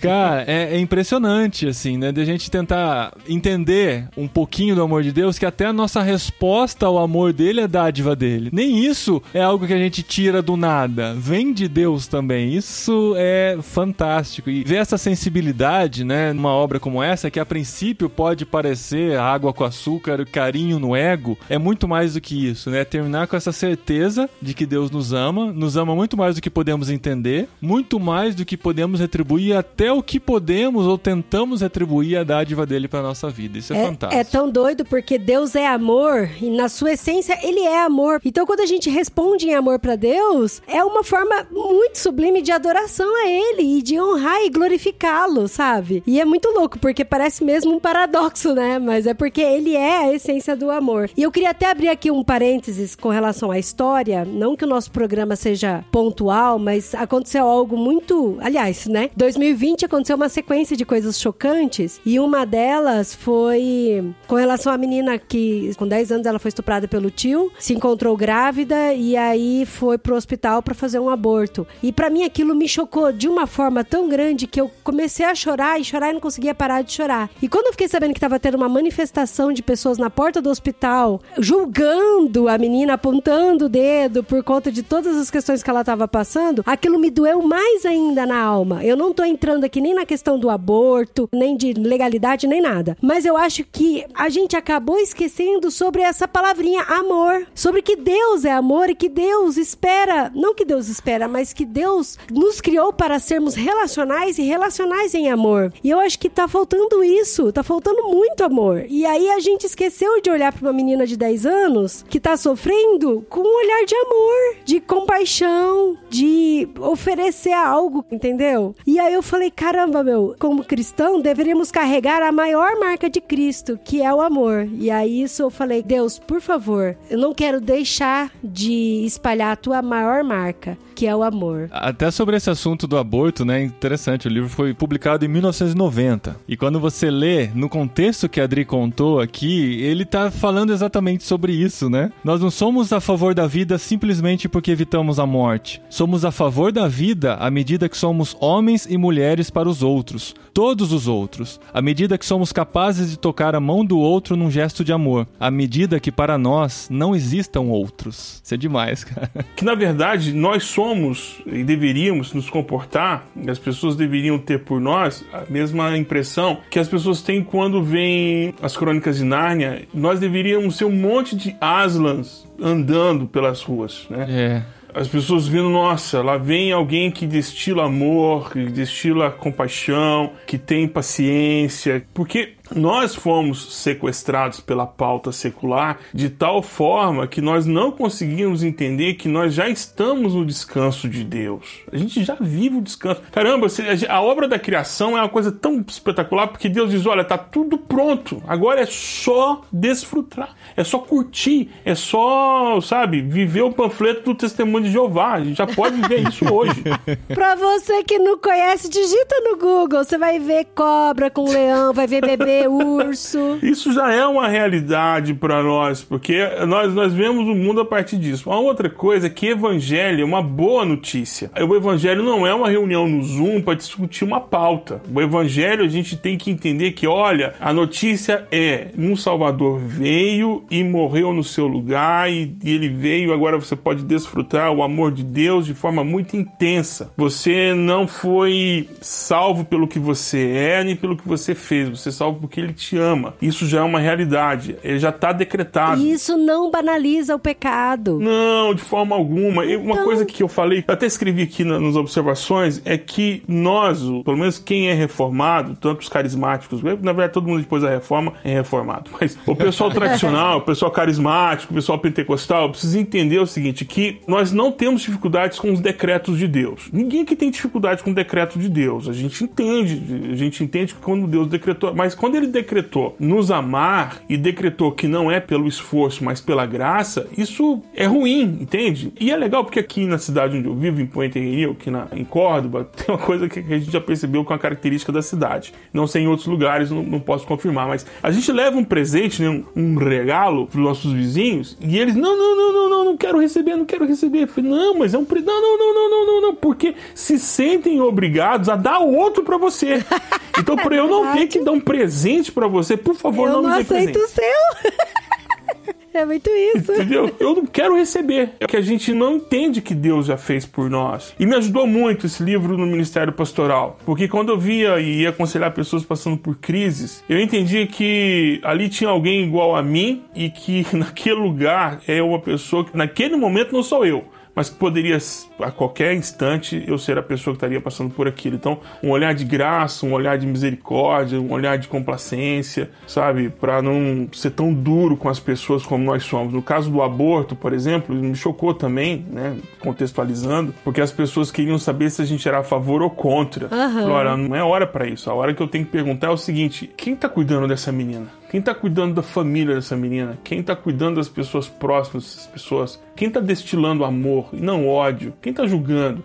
S2: Cara, é, é, impressionante, assim, né? De a gente tentar entender um pouquinho do amor de Deus, que até a nossa resposta ao amor dele é dádiva dele. Nem isso é algo que a gente tira do nada. Vem de Deus também. Isso é fantástico. E ver essa sensibilidade, né, numa obra como essa, que a princípio pode parecer água com açúcar, carinho no ego, é muito mais do que isso, né? Terminar com essa certeza de que Deus nos ama, nos ama muito mais do que podemos entender, muito mais do que podemos retribuir, até o que podemos ou tentamos retribuir a dádiva dele para nossa vida. Isso é, é, fantástico.
S3: É tão doido porque Deus é amor e na sua essência ele é amor. Então quando a gente responde em amor para Deus, é uma forma muito sublime de adoração a ele e de honrar e glorificá-lo, sabe? E é muito louco porque parece mesmo um paradoxo, né? Mas é porque ele é a essência do amor. E eu queria até abrir aqui um parênteses com relação à história, não que o nosso programa seja pontual mas aconteceu algo muito. Aliás, né? 2020 aconteceu uma sequência de coisas chocantes e uma delas foi com relação à menina que, com 10 anos, ela foi estuprada pelo tio, se encontrou grávida e aí foi pro hospital para fazer um aborto. E para mim aquilo me chocou de uma forma tão grande que eu comecei a chorar e chorar e não conseguia parar de chorar. E quando eu fiquei sabendo que tava tendo uma manifestação de pessoas na porta do hospital julgando a menina, apontando o dedo por conta de todas as questões que ela tava passando, aquilo me doeu mais ainda na alma. Eu não tô entrando aqui nem na questão do aborto, nem de legalidade, nem nada. Mas eu acho que a gente acabou esquecendo sobre essa palavrinha amor. Sobre que Deus é amor e que Deus espera, não que Deus espera, mas que Deus nos criou para sermos relacionais e relacionais em amor. E eu acho que tá faltando isso, tá faltando muito amor. E aí a gente esqueceu de olhar para uma menina de 10 anos que tá sofrendo com um olhar de amor, de compaixão, de oferecer algo, entendeu? E aí eu falei, caramba, meu, como cristão, deveríamos carregar a maior marca de Cristo, que é o amor. E aí isso eu falei, Deus, por favor, eu não quero deixar de espalhar a tua maior marca que é o amor.
S2: Até sobre esse assunto do aborto, né? Interessante, o livro foi publicado em 1990. E quando você lê, no contexto que a Adri contou aqui, ele tá falando exatamente sobre isso, né? Nós não somos a favor da vida simplesmente porque evitamos a morte. Somos a favor da vida à medida que somos homens e mulheres para os outros, todos os outros, à medida que somos capazes de tocar a mão do outro num gesto de amor, à medida que para nós não existam outros. Isso é demais, *laughs* cara.
S4: Que na verdade nós somos somos e deveríamos nos comportar, as pessoas deveriam ter por nós a mesma impressão que as pessoas têm quando veem as crônicas de Nárnia. Nós deveríamos ser um monte de Aslans andando pelas ruas, né?
S2: É
S4: as pessoas vendo, nossa, lá vem alguém que destila amor, que destila compaixão, que tem paciência. Porque nós fomos sequestrados pela pauta secular de tal forma que nós não conseguimos entender que nós já estamos no descanso de Deus. A gente já vive o descanso. Caramba, a obra da criação é uma coisa tão espetacular porque Deus diz: olha, tá tudo pronto. Agora é só desfrutar, é só curtir, é só, sabe, viver o panfleto do testemunho de Jeová. A gente já pode viver isso hoje. *laughs*
S3: pra você que não conhece, digita no Google. Você vai ver cobra com leão, vai ver bebê urso.
S4: Isso já é uma realidade para nós, porque nós, nós vemos o mundo a partir disso. Uma outra coisa é que evangelho é uma boa notícia. O evangelho não é uma reunião no Zoom para discutir uma pauta. O evangelho a gente tem que entender que, olha, a notícia é um Salvador veio e morreu no seu lugar e, e ele veio, agora você pode desfrutar o amor de Deus de forma muito intensa. Você não foi salvo pelo que você é nem pelo que você fez, você é salvo porque ele te ama. Isso já é uma realidade. Ele já está decretado.
S3: E isso não banaliza o pecado.
S4: Não, de forma alguma. E Uma
S3: Então-
S4: coisa que eu falei, eu até escrevi aqui na- nas observações, é que nós, pelo menos quem é reformado, tanto os carismáticos, na verdade todo mundo depois da reforma é reformado, *laughs* mas o pessoal tradicional, o pessoal carismático, o pessoal pentecostal, precisa entender o seguinte, que nós não temos dificuldades com os decretos de Deus. Ninguém aqui tem dificuldade com o decreto de Deus. A gente entende, a gente entende que quando Deus decretou, mas quando ele decretou nos amar e decretou que não é pelo esforço, mas pela graça, isso é ruim, entende? E é legal porque aqui na cidade onde eu vivo, em Puente Rio, aqui na, em Córdoba, *laughs* tem uma coisa que a gente já percebeu com a característica da cidade. Não sei em outros lugares, não, não posso confirmar, mas a gente leva um presente, né, um, um regalo para os nossos vizinhos e eles, não, não, não, não, não, não quero receber, não quero receber. Eu falei, não, mas é um presente. Não, não, não, não, não, não, não, porque se sentem obrigados a dar outro para você. *laughs* Então, para eu não ter que dar um presente para você, por favor,
S3: eu
S4: não,
S3: não
S4: me dê
S3: aceito
S4: presente.
S3: o seu. *laughs* é muito isso.
S4: Entendeu? Eu não quero receber. É que a gente não entende que Deus já fez por nós. E me ajudou muito esse livro no Ministério Pastoral. Porque quando eu via e ia aconselhar pessoas passando por crises, eu entendi que ali tinha alguém igual a mim e que *laughs* naquele lugar é uma pessoa que naquele momento não sou eu. Mas que poderia, a qualquer instante, eu ser a pessoa que estaria passando por aquilo. Então, um olhar de graça, um olhar de misericórdia, um olhar de complacência, sabe? Para não ser tão duro com as pessoas como nós somos. No caso do aborto, por exemplo, me chocou também, né? Contextualizando, porque as pessoas queriam saber se a gente era a favor ou contra. Falei, Olha, não é hora para isso. A hora que eu tenho que perguntar é o seguinte: quem tá cuidando dessa menina? Quem tá cuidando da família dessa menina? Quem tá cuidando das pessoas próximas dessas pessoas? Quem tá destilando amor e não ódio? Quem tá julgando?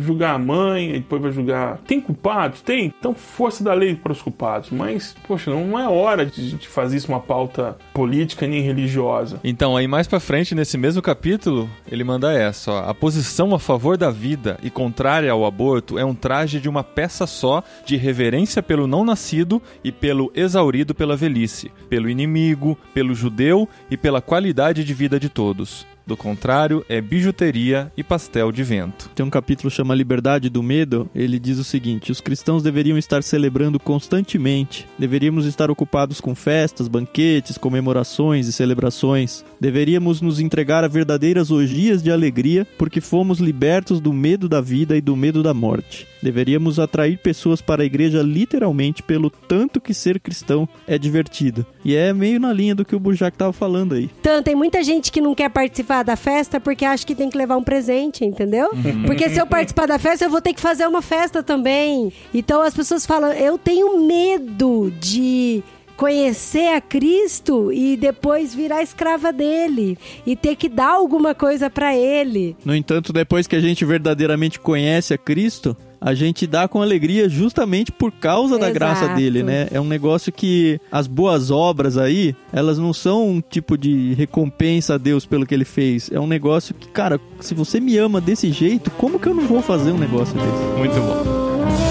S4: Julgar a mãe, e depois vai julgar. Tem culpados? Tem. Então, força da lei para os culpados. Mas, poxa, não é hora de gente fazer isso uma pauta política nem religiosa.
S2: Então, aí mais pra frente, nesse mesmo capítulo, ele manda essa, ó. A posição a favor da vida e contrária ao aborto é um traje de uma peça só de reverência pelo não nascido e pelo exaurido pela velhice, pelo inimigo, pelo judeu e pela qualidade de vida de todos. Do contrário, é bijuteria e pastel de vento.
S5: Tem um capítulo chama Liberdade do Medo. Ele diz o seguinte: os cristãos deveriam estar celebrando constantemente. Deveríamos estar ocupados com festas, banquetes, comemorações e celebrações. Deveríamos nos entregar a verdadeiras orgias de alegria, porque fomos libertos do medo da vida e do medo da morte. Deveríamos atrair pessoas para a igreja literalmente pelo tanto que ser cristão é divertido. E é meio na linha do que o Burjac estava falando aí.
S3: Então, tem muita gente que não quer participar da festa porque acha que tem que levar um presente, entendeu? Porque se eu participar da festa, eu vou ter que fazer uma festa também. Então as pessoas falam, eu tenho medo de conhecer a Cristo e depois virar escrava dele e ter que dar alguma coisa pra ele.
S5: No entanto, depois que a gente verdadeiramente conhece a Cristo, a gente dá com alegria justamente por causa da
S3: Exato.
S5: graça dele, né? É um negócio que as boas obras aí, elas não são um tipo de recompensa a Deus pelo que ele fez. É um negócio que, cara, se você me ama desse jeito, como que eu não vou fazer um negócio desse?
S2: Muito bom.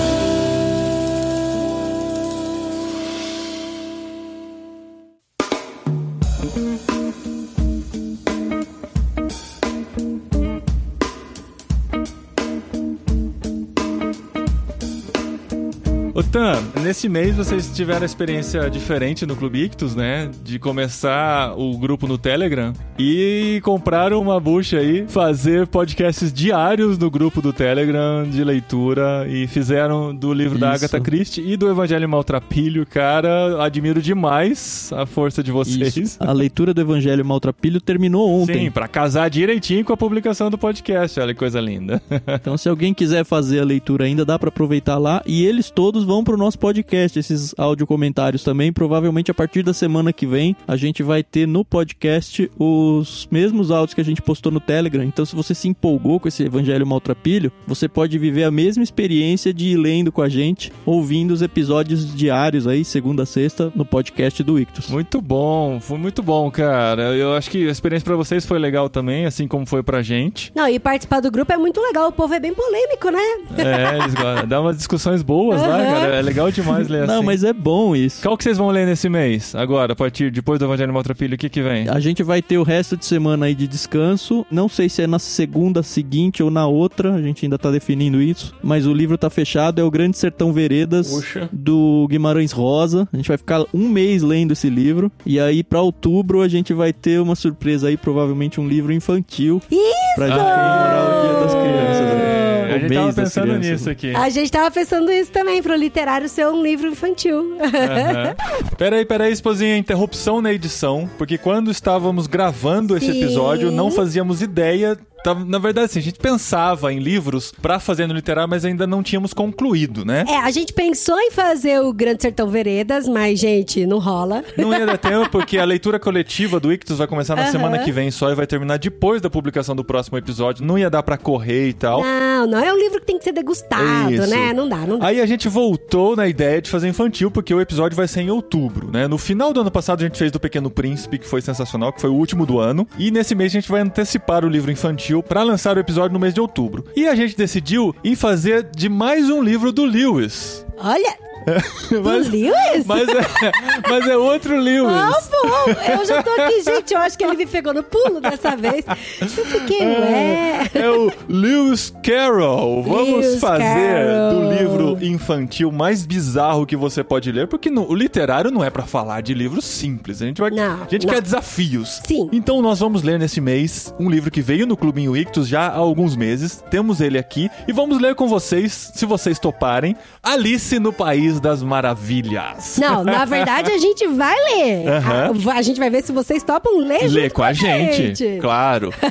S2: Tan, nesse mês vocês tiveram a experiência diferente no Clube Ictus, né? De começar o grupo no Telegram e compraram uma bucha aí, fazer podcasts diários no grupo do Telegram de leitura e fizeram do livro da
S5: Isso.
S2: Agatha Christie e do Evangelho Maltrapilho. Cara, admiro demais a força de vocês.
S5: Isso. A leitura do Evangelho Maltrapilho terminou ontem.
S2: Sim, pra casar direitinho com a publicação do podcast. Olha que coisa linda. *laughs*
S5: Então, se alguém quiser fazer a leitura ainda, dá pra aproveitar lá. E eles todos vão pro nosso podcast, esses áudio comentários também. Provavelmente a partir da semana que vem, a gente vai ter no podcast os mesmos áudios que a gente postou no Telegram. Então, se você se empolgou com esse Evangelho Maltrapilho, você pode viver a mesma experiência de ir lendo com a gente, ouvindo os episódios diários aí, segunda a sexta, no podcast do Ictus.
S2: Muito bom, foi muito bom, cara. Eu acho que a experiência pra vocês foi legal também, assim como foi pra gente.
S3: Não, e participar do grupo é muito legal. O povo é bem polêmico, né?
S2: É, eles gostam. dá umas discussões boas lá,
S3: Aham.
S2: cara. É, é *laughs* legal demais ler
S5: Não,
S2: assim.
S5: mas é bom isso.
S2: Qual que vocês vão ler nesse mês? Agora, a partir, depois do Evangelho Maltrapilho, o que que vem?
S5: A gente vai ter o resto de semana aí de descanso. Não sei se é na segunda seguinte ou na outra, a gente ainda tá definindo isso. Mas o livro tá fechado, é o Grande Sertão Veredas,
S2: Puxa.
S5: do Guimarães Rosa. A gente vai ficar um mês lendo esse livro. E aí, pra outubro, a gente vai ter uma surpresa aí, provavelmente um livro infantil.
S3: Isso!
S5: Pra gente comemorar o Dia das Crianças. né?
S2: A gente
S5: mês
S2: tava pensando
S5: crianças,
S2: nisso aqui.
S3: A gente tava pensando isso também, pro literário ser um livro infantil.
S2: Aham. Peraí, peraí, esposinha, interrupção na edição, porque quando estávamos gravando esse
S3: Sim.
S2: episódio, não fazíamos ideia. Tava- Na verdade, assim, a gente pensava em livros pra fazer no literário, mas ainda não tínhamos concluído, né?
S3: É, a gente pensou em fazer o Grande Sertão Veredas, mas, gente, não rola.
S2: Não ia dar *laughs* tempo, porque a leitura coletiva do Ictus vai começar na
S3: Aham.
S2: semana que vem só e vai terminar depois da publicação do próximo episódio. Não ia dar pra correr e tal.
S3: Não, não é um livro que tem que ser degustado,
S2: Isso.
S3: né? Não dá, não dá.
S2: Aí a gente voltou na ideia de fazer infantil, porque o episódio vai ser em outubro, né? No final do ano passado a gente fez do Pequeno Príncipe, que foi sensacional, que foi o último do ano. E nesse mês a gente vai antecipar o livro infantil pra lançar o episódio no mês de outubro. E a gente decidiu em fazer de mais um livro do Lewis.
S3: Olha,
S2: Mas,
S3: Lewis?
S2: mas, é, mas é outro Lewis.
S3: Ah, bom, eu já tô aqui, gente. Eu acho que ele me pegou no pulo dessa vez. Eu fiquei, ué.
S2: É o Lewis Carroll. Vamos
S3: Lewis
S2: fazer
S3: Carroll.
S2: do livro infantil mais bizarro que você pode ler, porque no- o literário não é pra falar de livros simples. A gente vai,
S3: Não,
S2: a gente
S3: não.
S2: quer desafios.
S3: Sim.
S2: Então nós vamos ler nesse mês um livro que veio no Clubinho Ictus já há alguns meses. Temos ele aqui e vamos ler com vocês, se vocês toparem, Alice no País das Maravilhas.
S3: Não, na verdade a gente vai ler.
S2: Aham.
S3: A, a gente vai ver se vocês topam ler
S2: Lê com a gente, claro. *laughs*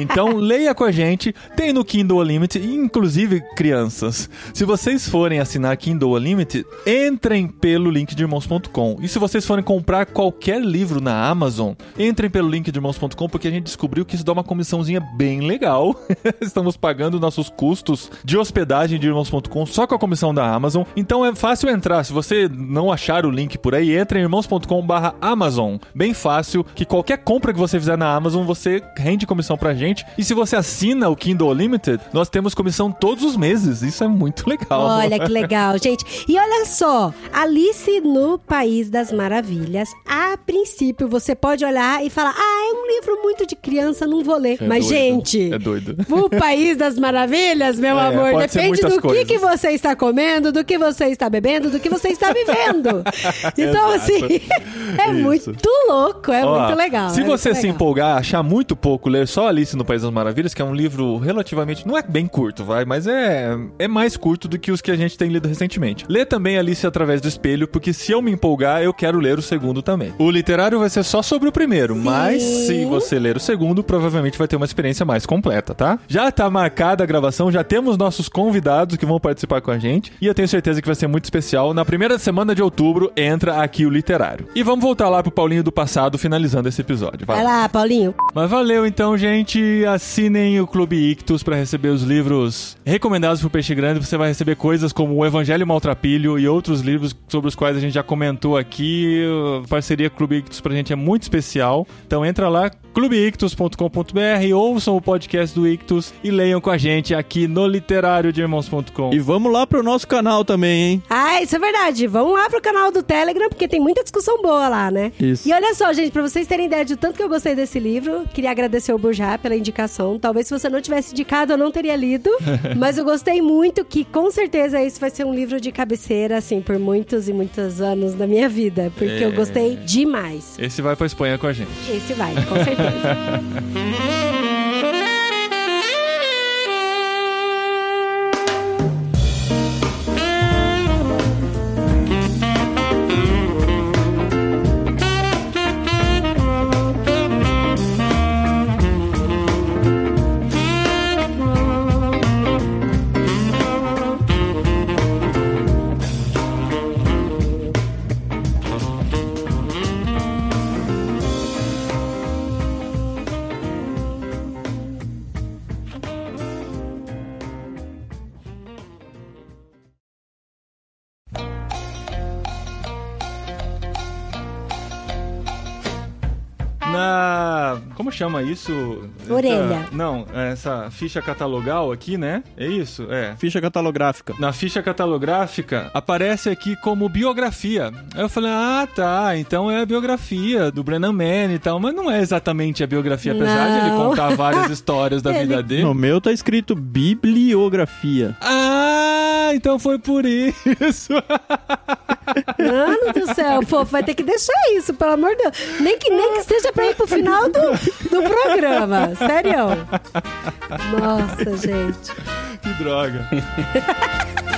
S2: Então, leia com a gente. Tem no Kindle Unlimited, inclusive, crianças, se vocês forem assinar Kindle Unlimited, entrem pelo link de irmãos.com. E se vocês forem comprar qualquer livro na Amazon, entrem pelo link de irmãos.com, porque a gente descobriu que isso dá uma comissãozinha bem legal. *laughs* Estamos pagando nossos custos de hospedagem de irmãos.com só com a comissão da Amazon. Então é fácil entrar. Se você não achar o link por aí, entre em irmãos.com/barra Amazon. Bem fácil, que qualquer compra que você fizer na Amazon, você rende comissão pra gente. E se você assina o Kindle Unlimited, nós temos comissão todos os meses. Isso é muito legal.
S3: Olha que legal, *laughs* gente. E olha só, Alice no País das Maravilhas. A princípio, você pode olhar e falar: ah, é um livro muito de criança, não vou ler.
S2: É
S3: Mas,
S2: doido.
S3: gente.
S2: É doido.
S3: O País das Maravilhas, meu
S2: É,
S3: amor, depende do que, que você está comendo, do que você está bebendo, do que você está vivendo. *laughs* Então, assim, *laughs* é
S2: Isso.
S3: muito louco, é
S2: Ó,
S3: muito legal.
S2: Se
S3: é
S2: você
S3: muito
S2: se
S3: legal.
S2: empolgar, achar muito pouco, ler só Alice no País das Maravilhas, que é um livro relativamente. Não é bem curto, vai, mas é, é mais curto do que os que a gente tem lido recentemente. Lê também Alice através do espelho, porque se eu me empolgar, eu quero ler o segundo também. O literário vai ser só sobre o primeiro, mas se você ler o segundo, provavelmente vai ter uma experiência mais completa, tá? Já tá marcada a gravação, já temos nossos convidados que vão participar com a gente, e eu tenho certeza que vai ser muito especial. Na primeira semana de outubro, entra aqui o literário. E vamos voltar lá pro Paulinho do passado, finalizando esse episódio. Vai
S3: Vai
S2: lá.
S3: Paulinho.
S2: Mas valeu então, gente. Assinem o Clube Ictus pra receber os livros recomendados pro Peixe Grande. Você vai receber coisas como o Evangelho Maltrapilho e outros livros sobre os quais a gente já comentou aqui. A parceria Clube Ictus pra gente é muito especial. Então entra lá, clubeictus.com.br, ouçam o podcast do Ictus e leiam com a gente aqui no literário de irmãos.com.
S5: E vamos lá pro nosso canal também, hein?
S3: Ah, isso é verdade. Vamos lá pro canal do Telegram, porque tem muita discussão boa lá, né?
S5: Isso.
S3: E olha só, gente, pra vocês terem ideia de tanto que eu gostei desse livro, queria agradecer ao Burjá pela indicação. Talvez se você não tivesse indicado, eu não teria lido. *laughs* mas eu gostei muito, que com certeza esse vai ser um livro de cabeceira, assim, por muitos e muitos anos da minha vida. Porque eu
S2: É.
S3: gostei demais.
S2: Esse vai pra Espanha com a gente.
S3: Esse vai, com certeza. *laughs*
S2: chama isso?
S3: Orelha.
S2: Essa- não, essa ficha catalogal aqui, né? É isso? É.
S5: Ficha catalográfica.
S2: Na ficha catalográfica aparece aqui como biografia. Aí eu falei, ah, tá, então é a biografia do Brennan Mann e tal, mas não é exatamente a biografia, apesar de ele
S3: Não.
S2: contar várias *laughs* histórias da
S3: Ele-
S2: vida dele.
S5: No meu tá escrito bibliografia.
S2: Ah, então foi por isso. *laughs*
S3: Mano do céu, pô, vai ter que deixar isso, pelo amor de Deus. Nem que, nem que seja pra ir pro final do, do programa. Sério. Nossa, gente.
S2: que droga. *laughs*